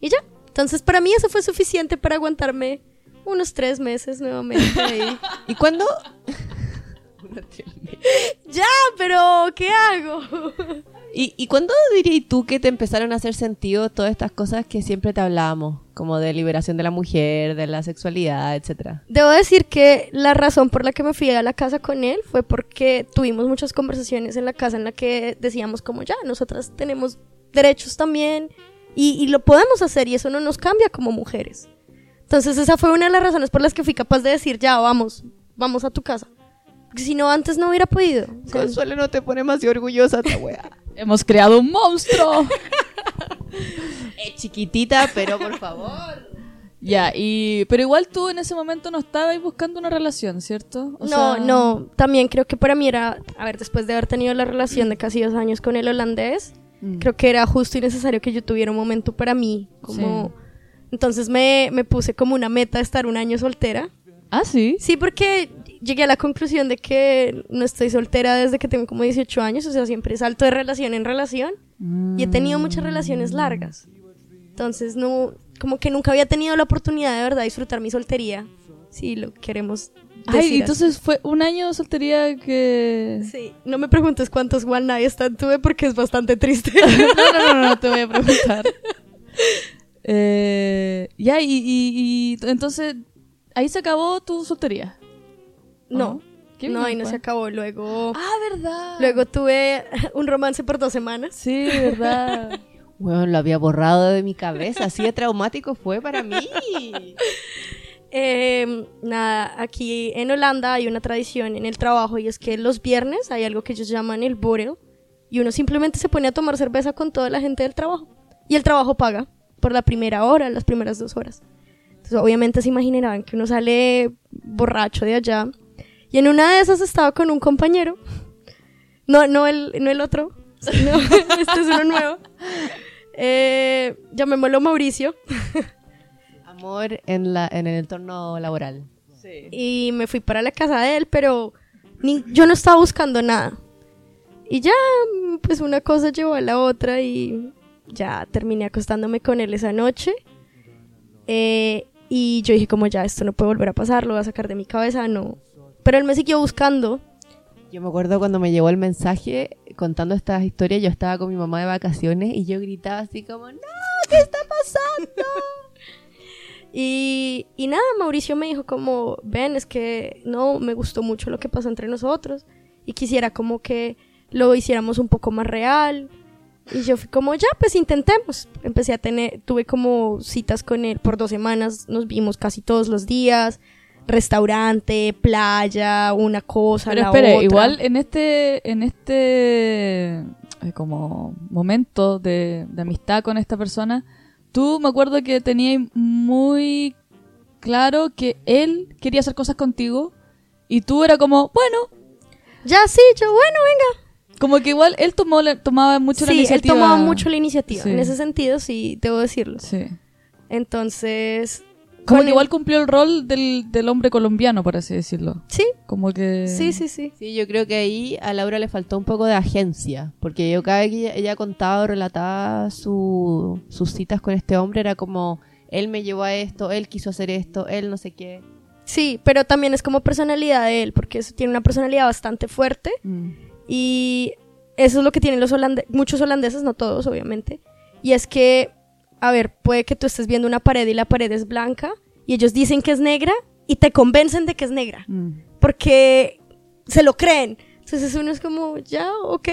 Y ya. Entonces, para mí eso fue suficiente para aguantarme unos tres meses nuevamente ahí. ¿Y cuándo? ya, pero ¿qué hago? ¿Y, ¿Y cuándo dirías tú que te empezaron a hacer sentido todas estas cosas que siempre te hablábamos? Como de liberación de la mujer, de la sexualidad, etcétera. Debo decir que la razón por la que me fui a la casa con él fue porque tuvimos muchas conversaciones en la casa en la que decíamos como ya, nosotras tenemos derechos también y, y lo podemos hacer y eso no nos cambia como mujeres. Entonces esa fue una de las razones por las que fui capaz de decir ya, vamos, vamos a tu casa. Porque si no, antes no hubiera podido. Consuelo no te pone más orgullosa esta wea. Hemos creado un monstruo. es chiquitita, pero por favor. ya, y pero igual tú en ese momento no estabas buscando una relación, ¿cierto? O no, sea, no, también creo que para mí era, a ver, después de haber tenido la relación de casi dos años con el holandés, Mm. creo que era justo y necesario que yo tuviera un momento para mí, como... Entonces me, me puse como una meta estar un año soltera. Ah, sí. Sí, porque llegué a la conclusión de que no estoy soltera desde que tengo como 18 años, o sea, siempre salto de relación en relación y he tenido muchas relaciones largas. Entonces, no, como que nunca había tenido la oportunidad de verdad disfrutar mi soltería, si lo queremos Ay, decir entonces fue un año de soltería que... Sí, no me preguntes cuántos One Night Stand tuve porque es bastante triste. no, no, no, no, te voy a preguntar. Eh, ya, y, y- y entonces ahí se acabó tu soltería. ¿O no, ¿Qué no, ahí no se acabó. Luego, Ah, verdad. luego tuve un romance por dos semanas. Sí, verdad. Bueno, lo había borrado de mi cabeza. Así de traumático fue para mí. Eh, nada, aquí en Holanda hay una tradición en el trabajo y es que los viernes hay algo que ellos llaman el borrel y uno simplemente se pone a tomar cerveza con toda la gente del trabajo y el trabajo paga por la primera hora, las primeras dos horas. Entonces obviamente se imaginarán que uno sale borracho de allá y en una de esas estaba con un compañero, no, no, el, no el otro, este es uno nuevo, eh, llamémoslo Mauricio. Amor en, la, en el entorno laboral. Sí. y me fui para la casa de él, pero ni, yo no estaba buscando nada. Y ya, pues una cosa llevó a la otra y ya terminé acostándome con él esa noche. Eh, y yo dije como ya, esto no puede volver a pasar, lo voy a sacar de mi cabeza, no. Pero él me siguió buscando. Yo me acuerdo cuando me llegó el mensaje contando estas historias, yo estaba con mi mamá de vacaciones y yo gritaba así como, no, ¿qué está pasando? Y, y nada, Mauricio me dijo como, ven, es que no, me gustó mucho lo que pasó entre nosotros y quisiera como que lo hiciéramos un poco más real. Y yo fui como, ya, pues intentemos. Empecé a tener, tuve como citas con él por dos semanas, nos vimos casi todos los días, restaurante, playa, una cosa, Pero la espere, otra. igual en este, en este eh, como momento de, de amistad con esta persona, tú me acuerdo que tenías muy claro que él quería hacer cosas contigo y tú era como, bueno, Ya, sí, yo, bueno, venga. como que igual él tomó la- tomaba mucho la Sí, él iniciativa. tomaba mucho la iniciativa. Sí. En ese sentido, sí, debo decirlo. Sí. Entonces... Como con que igual cumplió el rol del, del hombre colombiano, por así decirlo. Sí, Como que... sí, sí, sí. Sí, yo creo que ahí a Laura le faltó un poco de agencia, porque yo cada vez que ella, ella contaba o relataba su- sus citas con este hombre era como, él me llevó a esto, él quiso hacer esto, él no sé qué. Sí, pero también es como personalidad de él, porque eso tiene una personalidad bastante fuerte Mm. y eso es lo que tienen los holandeses, muchos holandeses, no todos, obviamente. Y es que, a ver, puede que tú estés viendo una pared y la pared es blanca y ellos dicen que es negra y te convencen de que es negra, Mm. porque se lo creen. Entonces uno es como, ya, ok,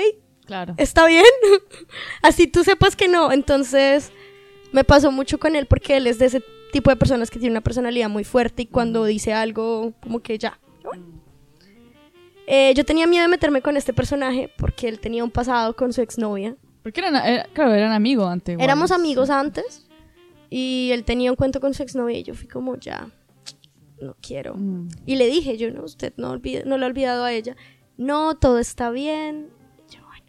Claro. está bien. Así tú sepas que no. Entonces, me pasó mucho con él porque él es de ese tipo de personas que tiene una personalidad muy fuerte y cuando dice algo, como que ya. Eh, yo tenía miedo de meterme con este personaje porque él tenía un pasado con su exnovia. Porque eran, era- claro, eran amigos antes. Éramos amigos antes y él tenía un cuento con su exnovia y yo fui como ya, no quiero. Mm. Y le dije, yo no, usted no, olvide, no lo ha olvidado a ella. No, todo está bien. Y yo, bueno.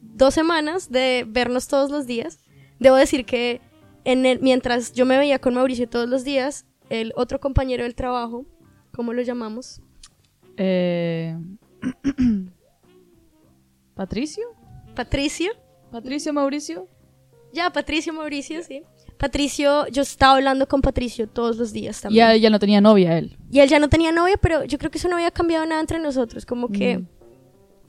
Dos semanas de vernos todos los días. Debo decir que en el, mientras yo me veía con Mauricio todos los días, el otro compañero del trabajo, ¿cómo lo llamamos? Eh... ¿Patricio? Patricio. ¿Patricio Mauricio? Ya, Patricio Mauricio, sí. Patricio, yo estaba hablando con Patricio todos los días Y también. ya, no tenía novia él. Y él ya no tenía novia, pero yo creo que eso no había cambiado nada entre nosotros. Como que Mm.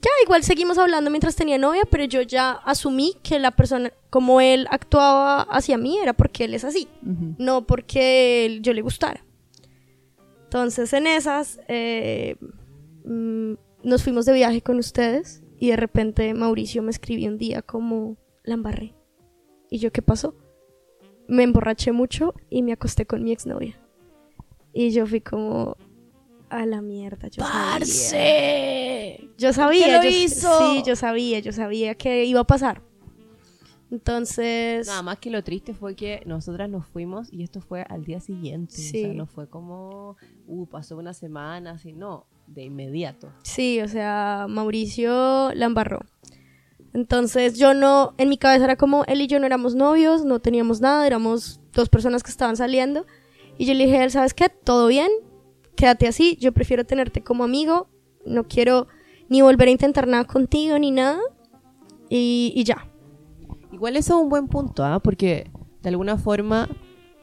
ya igual seguimos hablando mientras tenía novia, pero yo ya asumí que la persona, como él actuaba hacia mí, era porque él es así, no porque él- yo le gustara. Entonces en esas eh, mm, nos fuimos de viaje con ustedes y de repente Mauricio me escribió un día como la embarré. ¿Y yo qué pasó? Me emborraché mucho y me acosté con mi exnovia. Y yo fui como a la mierda, yo sabía. Yo sabía, qué lo yo- hizo? sí, yo sabía, yo sabía que iba a pasar. Entonces, Nada más que lo triste fue que nosotras nos fuimos y esto fue al día siguiente. Sí. O sea, no fue como, uh, pasó una semana, así, no, de inmediato. sí, o sea, Mauricio la embarró. Entonces yo no, en mi cabeza era como él y yo no éramos novios, no teníamos nada, éramos dos personas que estaban saliendo. Y yo le dije a él, ¿sabes qué? Todo bien, quédate así, yo prefiero tenerte como amigo, no quiero ni volver a intentar nada contigo ni nada. Y, y ya. Igual eso es un buen punto, ¿ah? Porque de alguna forma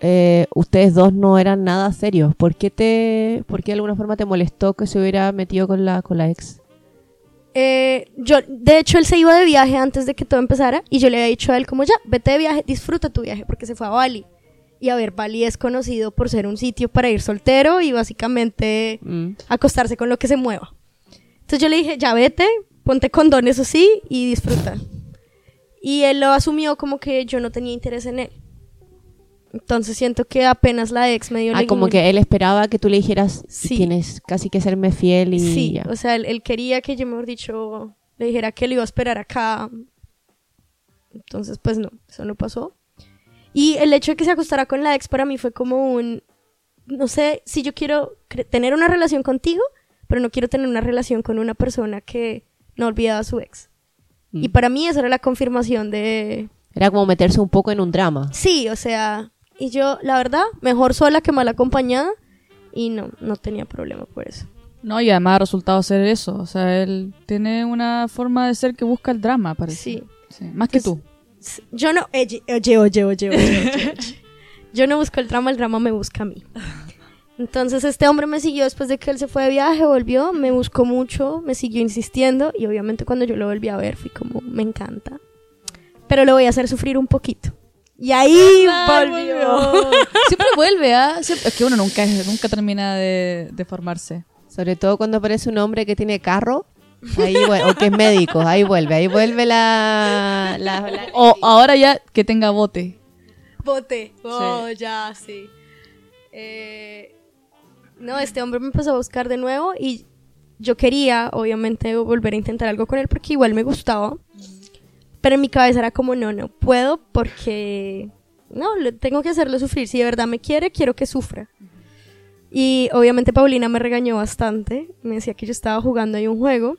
eh, ustedes dos no eran nada serios. ¿Por qué, te, ¿Por qué de alguna forma te molestó que se hubiera metido con la, con la ex? Eh, yo, de hecho, él se iba de viaje antes de que todo empezara y yo le había dicho a él como ya, vete de viaje, disfruta tu viaje porque se fue a Bali. Y a ver, Bali es conocido por ser un sitio para ir soltero y básicamente Mm. acostarse con lo que se mueva. Entonces yo le dije, ya vete, ponte condón, eso sí, y disfruta. Y él lo asumió como que yo no tenía interés en él. Entonces siento que apenas la ex me dio Ah, como que él esperaba que tú le dijeras, Sí. tienes casi que serme fiel y Sí, ya. o sea, él, él quería que yo, mejor dicho, le dijera que lo iba a esperar acá. Entonces, pues no, eso no pasó. Y el hecho de que se acostara con la ex para mí fue como un, no sé, si yo quiero tener una relación contigo, pero no quiero tener una relación con una persona que no olvidaba a su ex. Mm. Y para mí esa era la confirmación de, Era como meterse un poco en un drama. sí, o sea, y yo, la verdad, mejor sola que mal acompañada. Y no, no tenía problema por eso. No, y además ha resultado ser eso. O sea, él tiene una forma de ser que busca el drama, parece. Sí. Sí, Más que Pues, tú. Yo no, oye, oye, oye, oye, oye. Yo no busco el drama, el drama me busca a mí. Entonces este hombre me siguió después de que él se fue de viaje, volvió, me buscó mucho, me siguió insistiendo y obviamente cuando yo lo volví a ver fui como, me encanta. Pero lo voy a hacer sufrir un poquito. Y ahí volvió. Siempre vuelve, ¿ah? Siempre- Es que uno nunca, nunca termina de, de formarse. Sobre todo cuando aparece un hombre que tiene carro, ahí o que es médico, ahí vuelve, ahí vuelve la... la- la- O ahora ya que tenga bote. Bote. Oh, ya, sí. Eh, no, este hombre me empezó a buscar de nuevo y yo quería, obviamente, volver a intentar algo con él porque igual me gustaba. Pero en mi cabeza era como, no, no puedo porque, no, tengo que hacerlo sufrir. Si de verdad me quiere, quiero que sufra. Y obviamente Paulina me regañó bastante. Me decía que yo estaba jugando ahí un juego.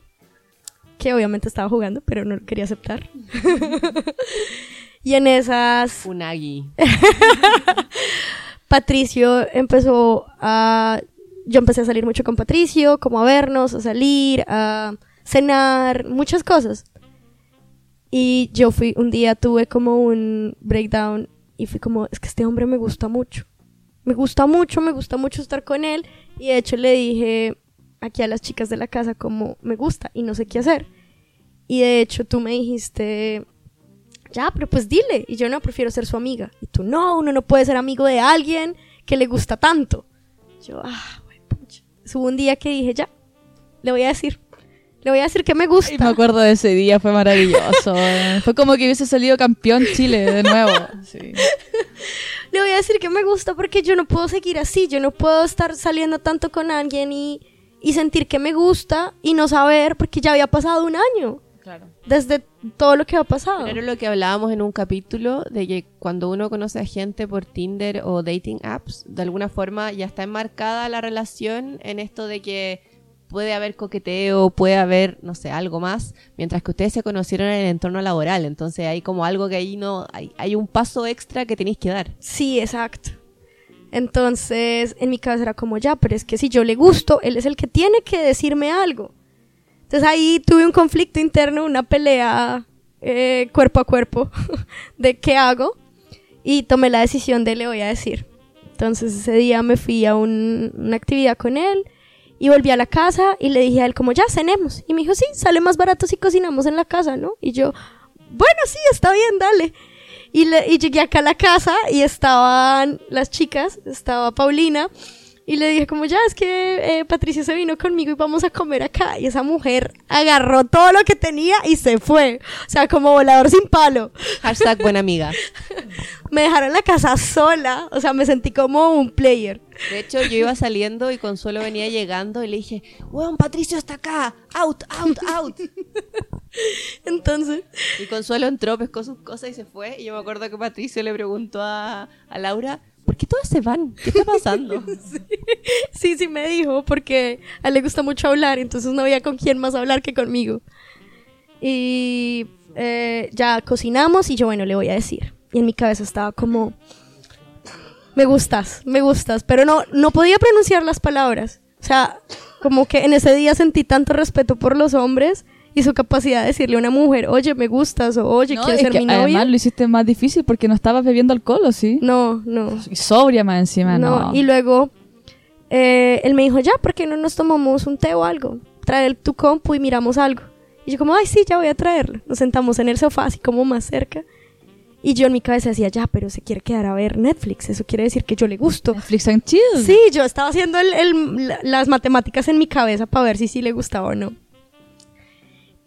Que obviamente estaba jugando, pero no lo quería aceptar. y en esas... Unagi. Patricio empezó a... Yo empecé a salir mucho con Patricio, como a vernos, a salir, a cenar, muchas cosas. Y yo fui, un día tuve como un breakdown y fui como, es que este hombre me gusta mucho. Me gusta mucho, me gusta mucho estar con él. Y de hecho le dije aquí a las chicas de la casa como, me gusta y no sé qué hacer. Y de hecho tú me dijiste, ya, pero pues dile. Y yo no, prefiero ser su amiga. Y tú, no, uno no puede ser amigo de alguien que le gusta tanto. Yo, ah. Hubo un día que dije, ya, le voy a decir. Le voy a decir que me gusta. Y me acuerdo de ese día, fue maravilloso. fue como que hubiese salido campeón Chile de nuevo. Sí. Le voy a decir que me gusta porque yo no puedo seguir así. Yo no puedo estar saliendo tanto con alguien y, y sentir que me gusta y no saber porque ya había pasado un año Claro. desde todo lo que ha pasado. Pero era lo que hablábamos en un capítulo de que cuando uno conoce a gente por Tinder o dating apps, de alguna forma ya está enmarcada la relación en esto de que puede haber coqueteo, puede haber, no sé, algo más, mientras que ustedes se conocieron en el entorno laboral. Entonces hay como algo que ahí no, hay, hay un paso extra que tenéis que dar. Sí, exacto. Entonces, en mi cabeza era como ya, pero es que si yo le gusto, él es el que tiene que decirme algo. Entonces ahí tuve un conflicto interno, una pelea eh, cuerpo a cuerpo de qué hago. y tomé la decisión de le voy a decir. Entonces ese día me fui a un- una actividad con él y volví a la casa y le dije a él como ya cenemos. Y me dijo, sí, sale más barato si cocinamos en la casa, ¿no? Y yo, bueno, sí, está bien, dale. Y, le- llegué acá a la casa y estaban las chicas, estaba Paulina. Y le dije como ya, es que eh, Patricia se vino conmigo y vamos a comer acá. Y esa mujer agarró todo lo que tenía y se fue. O sea, como volador sin palo. Hashtag buena amiga. Me dejaron la casa sola. O sea, me sentí como un player. De hecho, yo iba saliendo y Consuelo venía llegando y le dije, weón, Patricio está acá, out, out, out. Entonces, Y Consuelo entró, pescó sus cosas y se fue. Y yo me acuerdo que Patricio le preguntó a, a Laura, ¿por qué todas se van? ¿Qué está pasando? sí, sí me dijo, porque a él le gusta mucho hablar, entonces no había con quién más hablar que conmigo. Y eh, ya cocinamos y yo, bueno, le voy a decir. Y en mi cabeza estaba como, me gustas, me gustas, pero no, no podía pronunciar las palabras. O sea, como que en ese día sentí tanto respeto por los hombres y su capacidad de decirle a una mujer, oye, me gustas, o oye, No, ¿quieres es ser que mi novia? además lo hiciste más difícil porque no estabas bebiendo alcohol, ¿o sí? No, no. Y sobria más encima, no. Y luego eh, él me dijo, ya, ¿por qué no nos tomamos un té o algo? Trae tu compu y miramos algo. Y yo como, ay, sí, ya voy a traerlo. Nos sentamos en el sofá, así como más cerca. Y yo en mi cabeza decía, ya, pero se quiere quedar a ver Netflix. Eso quiere decir que yo le gusto. Netflix and chill. Sí, yo estaba haciendo el- el- la- las matemáticas en mi cabeza para ver si sí le gustaba o no.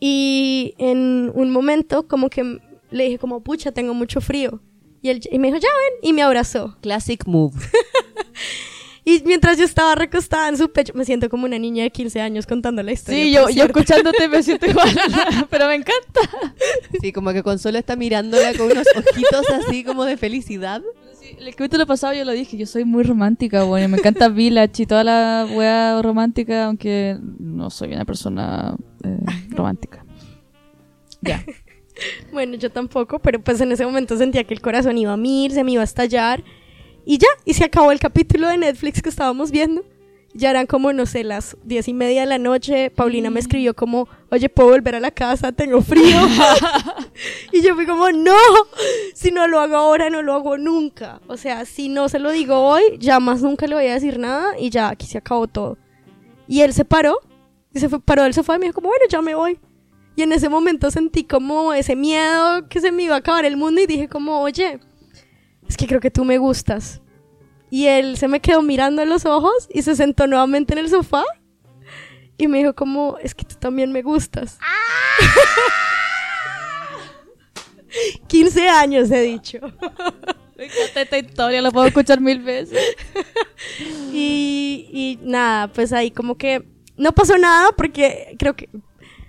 Y en un momento como que le dije como, pucha, tengo mucho frío. Y, él, y me dijo, ya ven, y me abrazó. Classic move. Y mientras yo estaba recostada en su pecho, me siento como una niña de 15 años contando la historia. Sí, yo, yo escuchándote me siento igual, pero me encanta. Sí, como que Consuelo está mirándola con unos ojitos así como de felicidad. El capítulo pasado yo lo dije, yo soy muy romántica, bueno, me encanta Village y toda la wea romántica, aunque no soy una persona eh, romántica. Ya. Bueno, yo tampoco, pero pues en ese momento sentía que el corazón iba a mil, se me iba a estallar. Y ya, y se acabó el capítulo de Netflix que estábamos viendo. Ya eran como, no sé, las diez y media de la noche. Paulina me escribió como, oye, ¿puedo volver a la casa? Tengo frío. y yo fui como, no, si no lo hago ahora, no lo hago nunca. O sea, si no se lo digo hoy, ya más nunca le voy a decir nada y ya, aquí se acabó todo. Y él se paró, y se fue, paró del sofá y me dijo como, bueno, ya me voy. Y en ese momento sentí como ese miedo que se me iba a acabar el mundo y dije como, oye, es que creo que tú me gustas. Y él se me quedó mirando a los ojos y se sentó nuevamente en el sofá y me dijo como, es que tú también me gustas. 15 años he dicho. Me encanta esta historia, la puedo escuchar mil veces. Y, y nada, pues ahí como que no pasó nada porque creo que...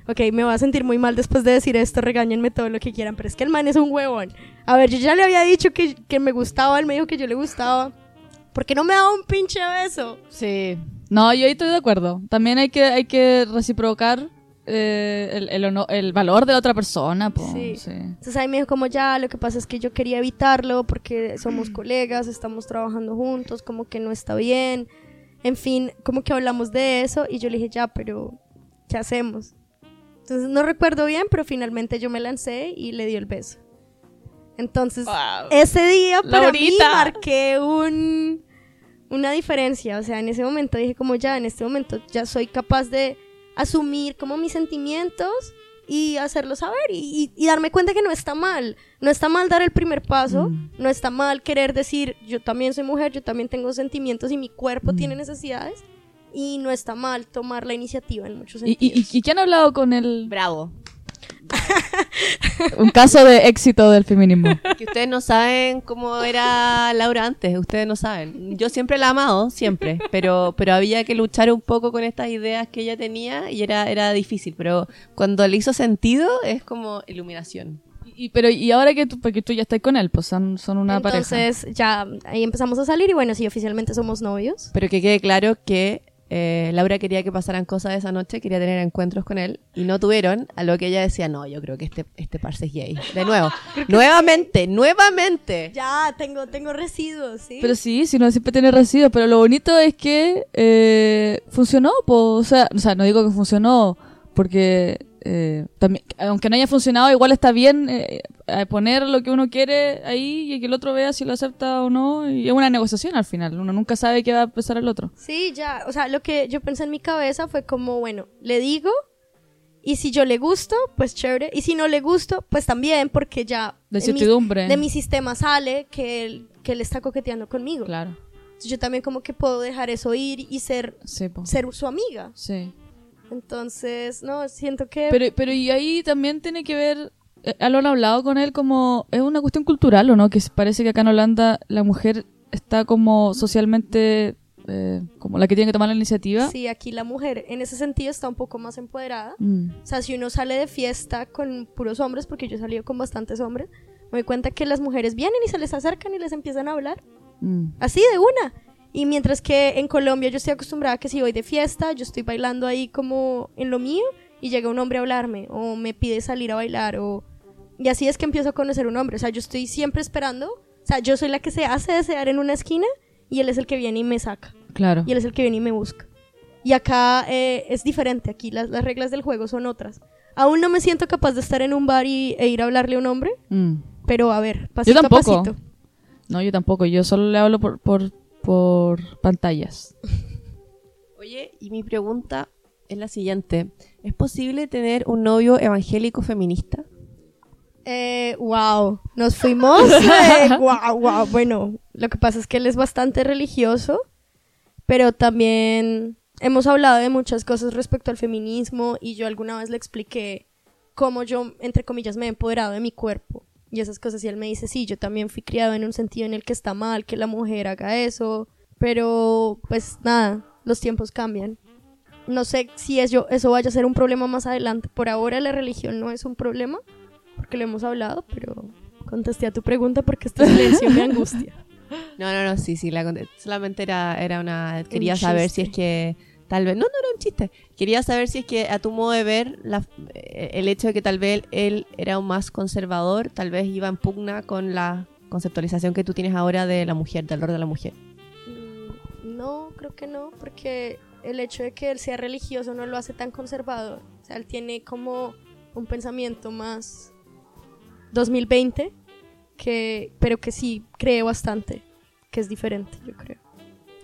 Ok, me voy a sentir muy mal después de decir esto, regáñenme todo lo que quieran, pero es que el man es un huevón. A ver, yo ya le había dicho que, que me gustaba, él me dijo que yo le gustaba. ¿Por qué no me daba un pinche beso? Sí. No, yo ahí estoy de acuerdo. También hay que, hay que reciprocar eh, el, el, valor de la otra persona. po. Sí. Sí. Entonces ahí me dijo como ya, lo que pasa es que yo quería evitarlo porque somos colegas, estamos trabajando juntos, como que no está bien. En fin, como que hablamos de eso y yo le dije ya, pero ¿qué hacemos? Entonces no recuerdo bien, pero finalmente yo me lancé y le dio el beso. Entonces Wow. ese día para mí Laurita. marqué un, una diferencia. O sea, en ese momento dije como ya, en este momento ya soy capaz de asumir como mis sentimientos y hacerlo saber y, y- y darme cuenta que no está mal. No está mal dar el primer paso, Mm. no está mal querer decir yo también soy mujer, yo también tengo sentimientos y mi cuerpo Mm. tiene necesidades. Y no está mal tomar la iniciativa en muchos ¿Y, sentidos. y, y quién ha hablado con el... Bravo. Un caso de éxito del feminismo. Que ustedes no saben cómo era Laura antes, ustedes no saben. Yo siempre la he amado, siempre, pero, pero había que luchar un poco con estas ideas que ella tenía y era, era difícil, pero cuando le hizo sentido es como iluminación. Y, pero y ahora que tú, porque tú ya estás con él, pues son, son una pareja. Entonces ya ahí empezamos a salir y bueno, sí, oficialmente somos novios. Pero que quede claro que eh, Laura quería que pasaran cosas esa noche, quería tener encuentros con él y no tuvieron, a lo que ella decía, no, yo creo que este, este parce es gay. De nuevo, nuevamente, nuevamente. Ya, tengo, tengo residuos, ¿sí? Pero sí, si no siempre tiene residuos, pero lo bonito es que eh, funcionó, po. O, sea, o sea, no digo que funcionó porque eh, también, aunque no haya funcionado, igual está bien eh, eh, poner lo que uno quiere ahí y que el otro vea si lo acepta o no. Y es una negociación al final. Uno nunca sabe qué va a pensar el otro. Sí, ya, o sea, lo que yo pensé en mi cabeza fue como, bueno, le digo, y si yo le gusto, pues chévere, y si no le gusto, pues también, porque ya De mi- de mi sistema sale que él, que él está coqueteando conmigo. Claro. Entonces, yo también como que puedo dejar eso ir y ser, Sí, ser su amiga. Sí. Entonces, no, siento que... Pero, pero y ahí también tiene que ver, eh, lo han hablado con él como, es una cuestión cultural o no, que parece que acá en Holanda la mujer está como socialmente, eh, como la que tiene que tomar la iniciativa. Sí, aquí la mujer en ese sentido está un poco más empoderada. Mm, O sea, si uno sale de fiesta con puros hombres, porque yo he salido con bastantes hombres, me doy cuenta que las mujeres vienen y se les acercan y les empiezan a hablar. mm. Así de una. Y mientras que en Colombia yo estoy acostumbrada a que si voy de fiesta, yo estoy bailando ahí como en lo mío y llega un hombre a hablarme o me pide salir a bailar o... Y así es que empiezo a conocer un hombre. O sea, yo estoy siempre esperando. O sea, yo soy la que se hace desear en una esquina y él es el que viene y me saca. Claro. Y él es el que viene y me busca. Y acá eh, es diferente. Aquí las, las reglas del juego son otras. Aún no me siento capaz de estar en un bar y, e ir a hablarle a un hombre, Mm. pero a ver, pasito Yo tampoco. a pasito. No, yo tampoco, yo solo le hablo por, por, por pantallas. Oye, y mi pregunta es la siguiente. ¿Es posible tener un novio evangélico feminista? Eh, wow, nos fuimos. eh, wow, wow. Bueno, lo que pasa es que él es bastante religioso, pero también hemos hablado de muchas cosas respecto al feminismo y yo alguna vez le expliqué cómo yo, entre comillas, me he empoderado de mi cuerpo y esas cosas y él me dice, sí, yo también fui criado en un sentido en el que está mal que la mujer haga eso, pero pues nada, los tiempos cambian. No sé si eso, eso vaya a ser un problema más adelante. Por ahora la religión no es un problema, porque lo hemos hablado, pero contesté a tu pregunta porque este silencio me angustia. No, no, no, sí, sí, la solamente era, era una... Quería saber si es que tal vez... No, no era un chiste. Quería saber si es que a tu modo de ver la- eh, el hecho de que tal vez él era un más conservador, tal vez iba en pugna con la conceptualización que tú tienes ahora de la mujer, del rol de la mujer. Mm, No, creo que no, porque el hecho de que él sea religioso no lo hace tan conservador. O sea, él tiene como un pensamiento más 2020, que, pero que sí cree bastante, que es diferente, yo creo.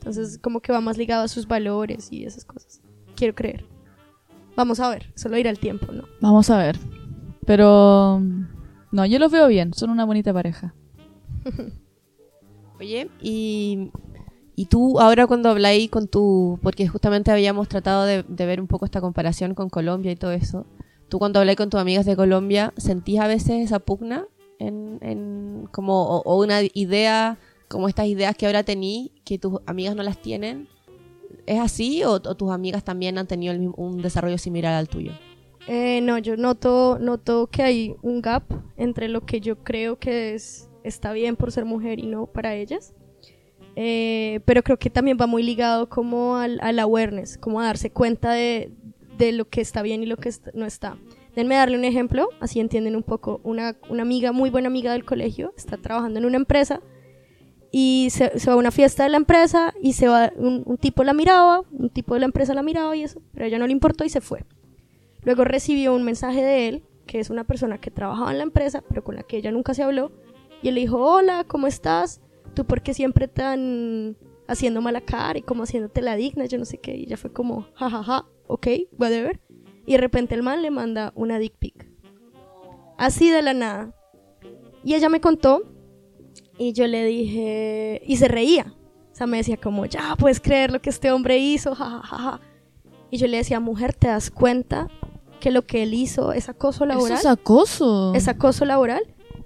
Entonces, como que va más ligado a sus valores y esas cosas. Quiero creer. Vamos a ver, solo irá el tiempo, ¿no? Vamos a ver. Pero... No, yo los veo bien, son una bonita pareja. Oye, y, y tú ahora cuando habláis con tu... Porque justamente habíamos tratado de, de ver un poco esta comparación con Colombia y todo eso. Tú cuando habláis con tus amigas de Colombia, ¿sentís a veces esa pugna? En, en como, o, o una idea, como estas ideas que ahora tení, que tus amigas no las tienen. ¿Es así o, o tus amigas también han tenido el un desarrollo similar al tuyo? Eh, no, yo noto, noto que hay un gap entre lo que yo creo que es, está bien por ser mujer y no para ellas. Eh, pero creo que también va muy ligado como al, al awareness, como a darse cuenta de, de lo que está bien y lo que no está. Denme darle un ejemplo, así entienden un poco. Una, una amiga, muy buena amiga del colegio, está trabajando en una empresa y se, se va a una fiesta de la empresa y se va, un, un tipo la miraba, un tipo de la empresa la miraba y eso, pero a ella no le importó y se fue. Luego recibió un mensaje de él, que es una persona que trabajaba en la empresa, pero con la que ella nunca se habló. Y él le dijo, hola, ¿cómo estás? ¿Tú por qué siempre tan haciendo mala cara y como haciéndote la digna? Yo no sé qué. Y ella fue como, jajaja, ja, ja, ok, whatever. Y de repente el man le manda una dick pic. Así de la nada. Y ella me contó y yo le dije, y se reía. O sea, me decía como, ya puedes creer lo que este hombre hizo, jajajaja. Ja, ja, ja". Y yo le decía, mujer, ¿te das cuenta que lo que él hizo es acoso laboral? Eso es acoso. ¿Es acoso laboral?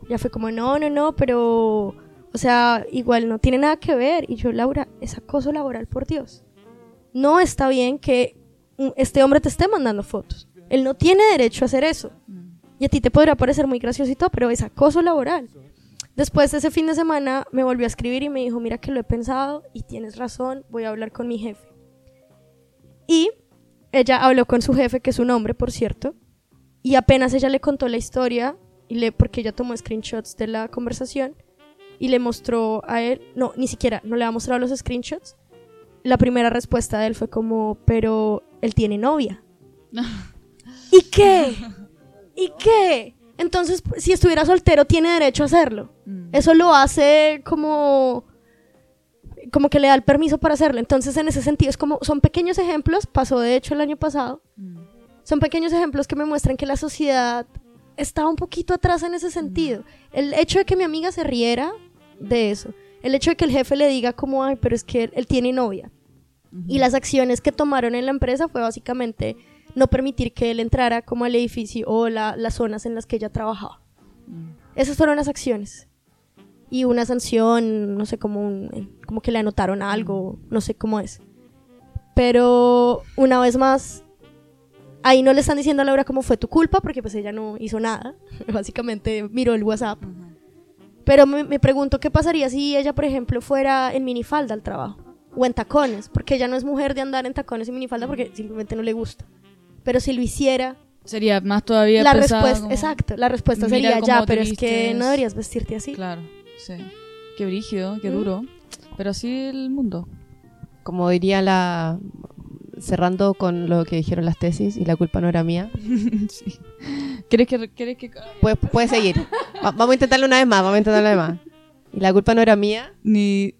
Ya fue como, no, no, no, pero, o sea, igual no tiene nada que ver. Y yo, Laura, es acoso laboral, por Dios. No está bien que mm, este hombre te esté mandando fotos. Él no tiene derecho a hacer eso. Y a ti te podrá parecer muy gracioso y todo, pero es acoso laboral. Después de ese fin de semana me volvió a escribir y me dijo, mira que lo he pensado y tienes razón, voy a hablar con mi jefe. Y ella habló con su jefe, que es un hombre, por cierto, y apenas ella le contó la historia, y le, porque ella tomó screenshots de la conversación, y le mostró a él, no, ni siquiera, no le ha mostrado los screenshots, la primera respuesta de él fue como, pero él tiene novia. ¿Y qué? ¿Y qué? Entonces, si estuviera soltero, tiene derecho a hacerlo. Mm. Eso lo hace como como que le da el permiso para hacerlo. Entonces, en ese sentido, es como, son pequeños ejemplos, pasó de hecho el año pasado, Mm. son pequeños ejemplos que me muestran que la sociedad está un poquito atrás en ese sentido. El hecho de que mi amiga se riera de eso, el hecho de que el jefe le diga como, ay, pero es que él, él tiene novia. Y las acciones que tomaron en la empresa fue básicamente no permitir que él entrara como al edificio o la- las zonas en las que ella trabajaba. Esas fueron las acciones. Y una sanción, no sé, como, un- como que le anotaron algo, no sé cómo es. Pero una vez más, ahí no le están diciendo a Laura cómo fue tu culpa, porque pues ella no hizo nada. Básicamente miró el WhatsApp. Pero me, me pregunto qué pasaría si ella, por ejemplo, fuera en minifalda al trabajo. O en tacones, porque ella no es mujer de andar en tacones y minifalda porque simplemente no le gusta. Pero si lo hiciera, Sería más todavía la pesado, respuesta, como- exacto, la respuesta sería ya, pero es que vistes". no deberías vestirte así. Claro, sí. Qué brígido, qué Mm. duro. Pero así el mundo. Como diría la... Cerrando con lo que dijeron las tesis, y la culpa no era mía. sí. ¿Quieres que, quieres que Puedes puede seguir. Va- vamos a intentarlo una vez más, vamos a intentarlo una vez más. Y la culpa no era mía. ni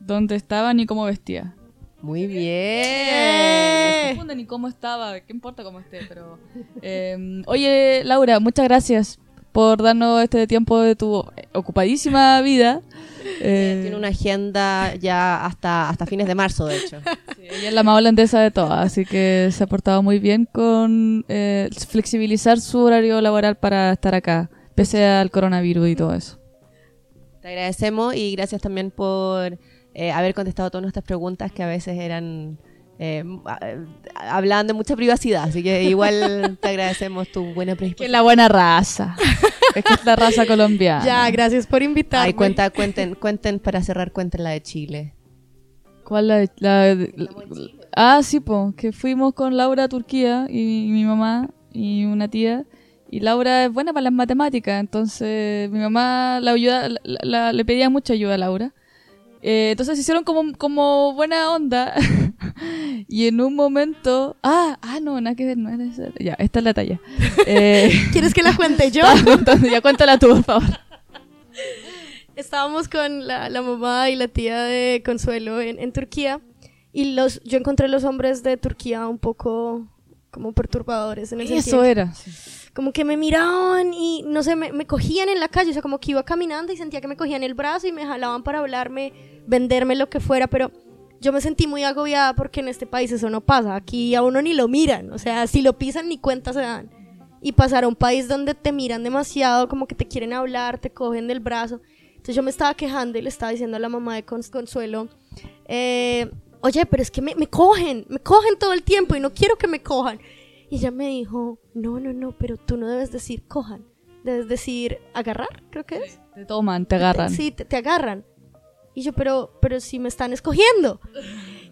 dónde estaba ni cómo vestía? Muy Me bien. confunde ni cómo estaba, qué importa cómo esté, pero... eh, oye, Laura, muchas gracias por darnos este tiempo de tu ocupadísima vida. Eh, Tiene una agenda ya hasta, hasta fines de marzo, de hecho. sí, ella es la más holandesa de todas, así que se ha portado muy bien con eh, flexibilizar su horario laboral para estar acá, pese al coronavirus y todo eso. Te agradecemos y gracias también por eh, haber contestado todas nuestras preguntas que a veces eran... eh, eh, hablaban de mucha privacidad, así que igual te agradecemos tu buena Que es predisposición. la buena raza. es que es la raza colombiana. Ya, gracias por invitarme. Ay, cuenta, cuenten, cuenten para cerrar, cuenten la de Chile. ¿Cuál la, la- la- Ah, sí, po, que fuimos con Laura a Turquía y mi mamá y una tía. Y Laura es buena para las matemáticas, entonces mi mamá la ayuda, la- la- le pedía mucha ayuda a Laura. Eh, entonces hicieron como, como buena onda. y en un momento. Ah, ah, no, nada que ver, no era esa. Ya, esta es la talla. Eh, ¿Quieres que la cuente yo? ya cuéntala tú, por favor. Estábamos con la, la mamá y la tía de Consuelo en, en Turquía y los, yo encontré los hombres de Turquía un poco como perturbadores en el Eso sentido era. Como que me miraban y no sé, me, me cogían en la calle, o sea, como que iba caminando y sentía que me cogían el brazo y me jalaban para hablarme, venderme lo que fuera, pero yo me sentí muy agobiada porque en este país eso no pasa, aquí a uno ni lo miran, o sea, si lo pisan ni cuenta se dan. Y pasar a un país donde te miran demasiado, como que te quieren hablar, te cogen del brazo. Entonces yo me estaba quejando y le estaba diciendo a la mamá de Cons- Consuelo, eh, oye, pero es que me, me cogen, me cogen todo el tiempo y no quiero que me cojan. Y ella me dijo, no, no, no, pero tú no debes decir cojan, debes decir agarrar, creo que es. Te toman, te agarran. Sí, te, te agarran. Y yo, pero, pero si me están escogiendo.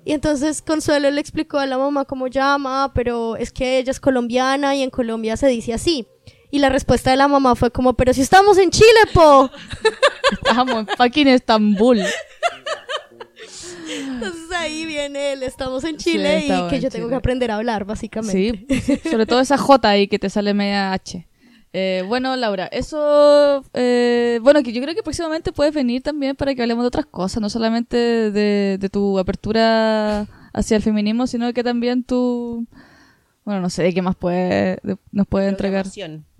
Y entonces Consuelo le explicó a la mamá cómo llama, pero es que ella es colombiana y en Colombia se dice así. Y la respuesta de la mamá fue como, pero si estamos en Chile, po. Estamos en fucking Estambul. Entonces ahí viene el estamos en Chile Sí, y que yo tengo Chile. que aprender a hablar, básicamente. Sí, sobre todo esa J ahí que te sale media H. Eh, bueno, Laura, eso, eh, bueno, que yo creo que próximamente puedes venir también para que hablemos de otras cosas, no solamente de, de tu apertura hacia el feminismo, sino que también tu, bueno, no sé de qué más puede, de- nos puede entregar.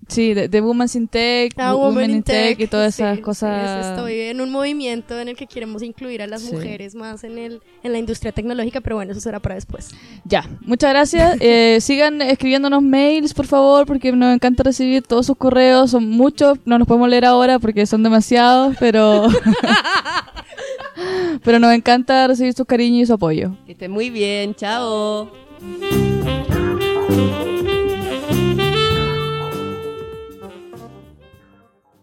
Sí, de, de Women's in Tech, Ah, Wo- Women in Tech, y todas sí, esas sí, cosas. estoy en un movimiento en el que queremos incluir a las Sí. mujeres más en, el, en la industria tecnológica, pero bueno, eso será para después. Ya, muchas gracias. Eh, sigan escribiéndonos mails, por favor, porque nos encanta recibir todos sus correos. Son muchos, no los podemos leer ahora porque son demasiados, pero... pero nos encanta recibir su cariño y su apoyo. Que estén muy bien, chao. Chao.